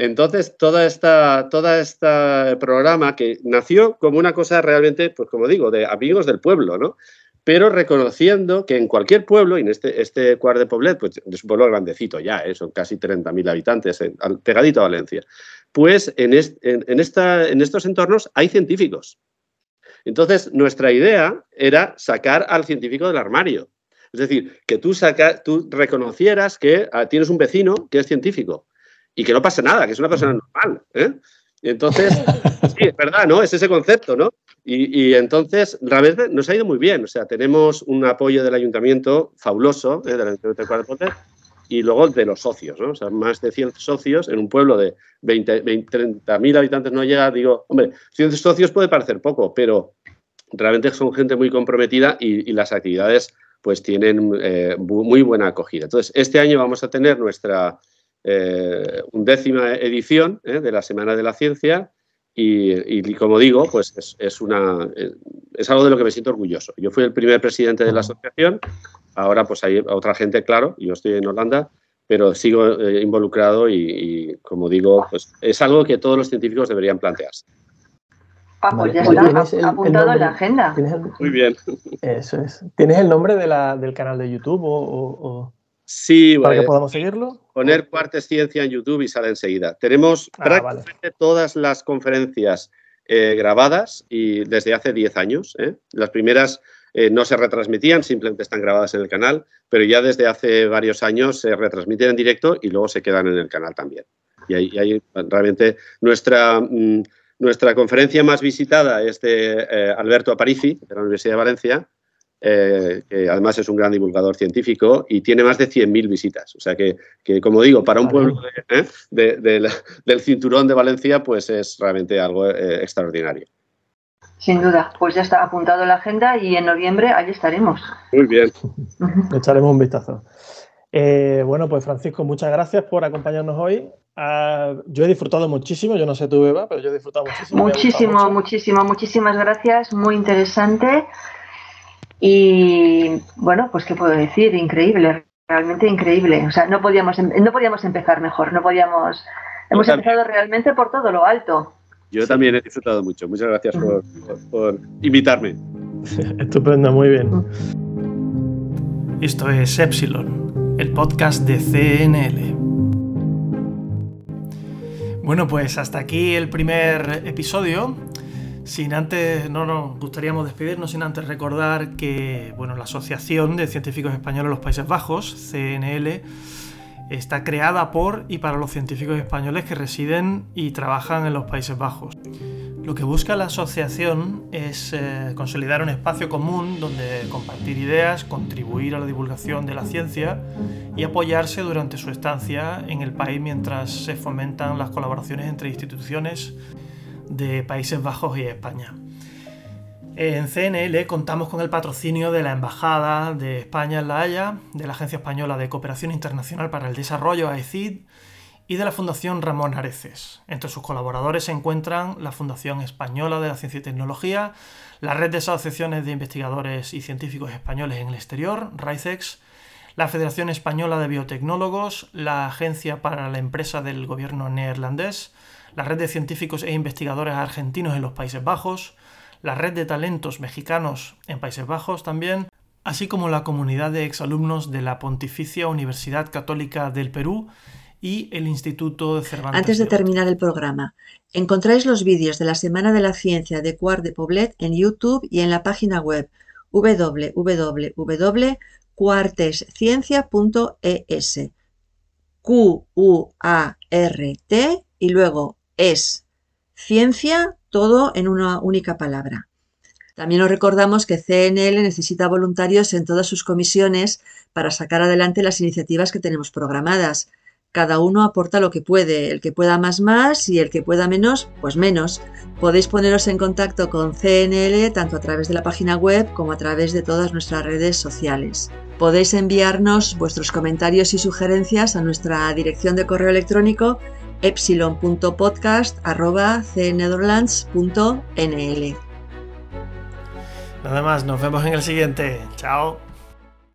entonces, toda esta, toda este programa que nació como una cosa realmente, pues como digo, de amigos del pueblo, ¿no? Pero reconociendo que en cualquier pueblo, y en este, este de Poblet, pues es un pueblo grandecito ya, ¿eh? son casi 30.000 habitantes, pegadito a Valencia, pues en, en, esta, en estos entornos hay científicos. Entonces, nuestra idea era sacar al científico del armario. Es decir, que tú, saca, tú reconocieras que ah, tienes un vecino que es científico y que no pasa nada, que es una persona normal. ¿eh? Entonces, sí, es verdad, ¿no? Es ese concepto, ¿no? Y, entonces, realmente nos ha ido muy bien. O sea, tenemos un apoyo del ayuntamiento fabuloso, ¿eh? del Ayuntamiento de Poder, y luego de los socios, ¿no? O sea, más de 100 socios en un pueblo de 20, 30.000 habitantes no llega. Digo, hombre, 100 socios puede parecer poco, pero realmente son gente muy comprometida y, las actividades pues tienen eh, muy buena acogida. Entonces, este año vamos a tener nuestra eh, undécima edición ¿eh? de la Semana de la Ciencia y, como digo, pues es, una, es algo de lo que me siento orgulloso. Yo fui el primer presidente de la asociación, ahora pues hay otra gente, claro, yo estoy en Holanda, pero sigo eh, involucrado y, como digo, pues es algo que todos los científicos deberían plantearse. Ah, pues ya está apuntado en la agenda. Muy bien. Eso es. ¿Tienes el nombre de la, del canal de YouTube o...? Sí, para que podamos seguirlo. Poner Cuartes Ciencia en YouTube y sale enseguida. Tenemos ah, prácticamente todas las conferencias eh, grabadas y desde hace 10 años. ¿eh? Las primeras eh, no se retransmitían, simplemente están grabadas en el canal, pero ya desde hace varios años se retransmiten en directo y luego se quedan en el canal también. Y ahí, realmente nuestra, mm, nuestra conferencia más visitada es de Alberto Aparici, de la Universidad de Valencia, eh, que además es un gran divulgador científico y tiene más de 100.000 visitas. O sea que, como digo, para un pueblo ¿eh? del cinturón de Valencia, pues es realmente algo eh, extraordinario. Sin duda, pues ya está apuntado la agenda y en noviembre allí estaremos. Muy bien. Echaremos un vistazo. bueno, pues Francisco, muchas gracias por acompañarnos hoy. Ah, yo he disfrutado muchísimo, yo no sé tú, Eva, pero yo he disfrutado muchísimo. Muchísimo, muchísimo, muchísimas gracias, muy interesante. Y bueno, pues qué puedo decir, increíble, realmente increíble. O sea, no podíamos, em, no podíamos empezar mejor, no podíamos. Hemos empezado realmente por todo lo alto. Yo también he disfrutado mucho. Muchas gracias por, invitarme. Estupendo, muy bien. Esto es Epsilon, el podcast de CNL. Bueno, pues hasta aquí el primer episodio. Sin antes, no nos gustaríamos despedirnos sin antes recordar que bueno, la Asociación de Científicos Españoles de los Países Bajos, CNL, está creada por y para los científicos españoles que residen y trabajan en los Países Bajos. Lo que busca la asociación es eh, consolidar un espacio común donde compartir ideas, contribuir a la divulgación de la ciencia y apoyarse durante su estancia en el país mientras se fomentan las colaboraciones entre instituciones de Países Bajos y España. En CNL contamos con el patrocinio de la Embajada de España en La Haya, de la Agencia Española de Cooperación Internacional para el Desarrollo, AECID, y de la Fundación Ramón Areces. Entre sus colaboradores se encuentran la Fundación Española de la Ciencia y Tecnología, la Red de Asociaciones de Investigadores y Científicos Españoles en el Exterior, RAICEX, la Federación Española de Biotecnólogos, la Agencia para la Empresa del Gobierno Neerlandés, la Red de Científicos e Investigadores Argentinos en los Países Bajos, la Red de Talentos Mexicanos en Países Bajos también, así como la comunidad de exalumnos de la Pontificia Universidad Católica del Perú y el Instituto de Cervantes. Antes de terminar el programa, encontráis los vídeos de la Semana de la Ciencia de Cuart de Poblet en YouTube y en la página web www.cuartesciencia.es. Q U A R T y luego es ciencia todo en una única palabra. También os recordamos que CNL necesita voluntarios en todas sus comisiones para sacar adelante las iniciativas que tenemos programadas. Cada uno aporta lo que puede, el que pueda más más y el que pueda menos, pues menos. Podéis poneros en contacto con CNL tanto a través de la página web como a través de todas nuestras redes sociales. Podéis enviarnos vuestros comentarios y sugerencias a nuestra dirección de correo electrónico epsilon.podcast.cnetherlands.nl. Nada más, nos vemos en el siguiente. Chao.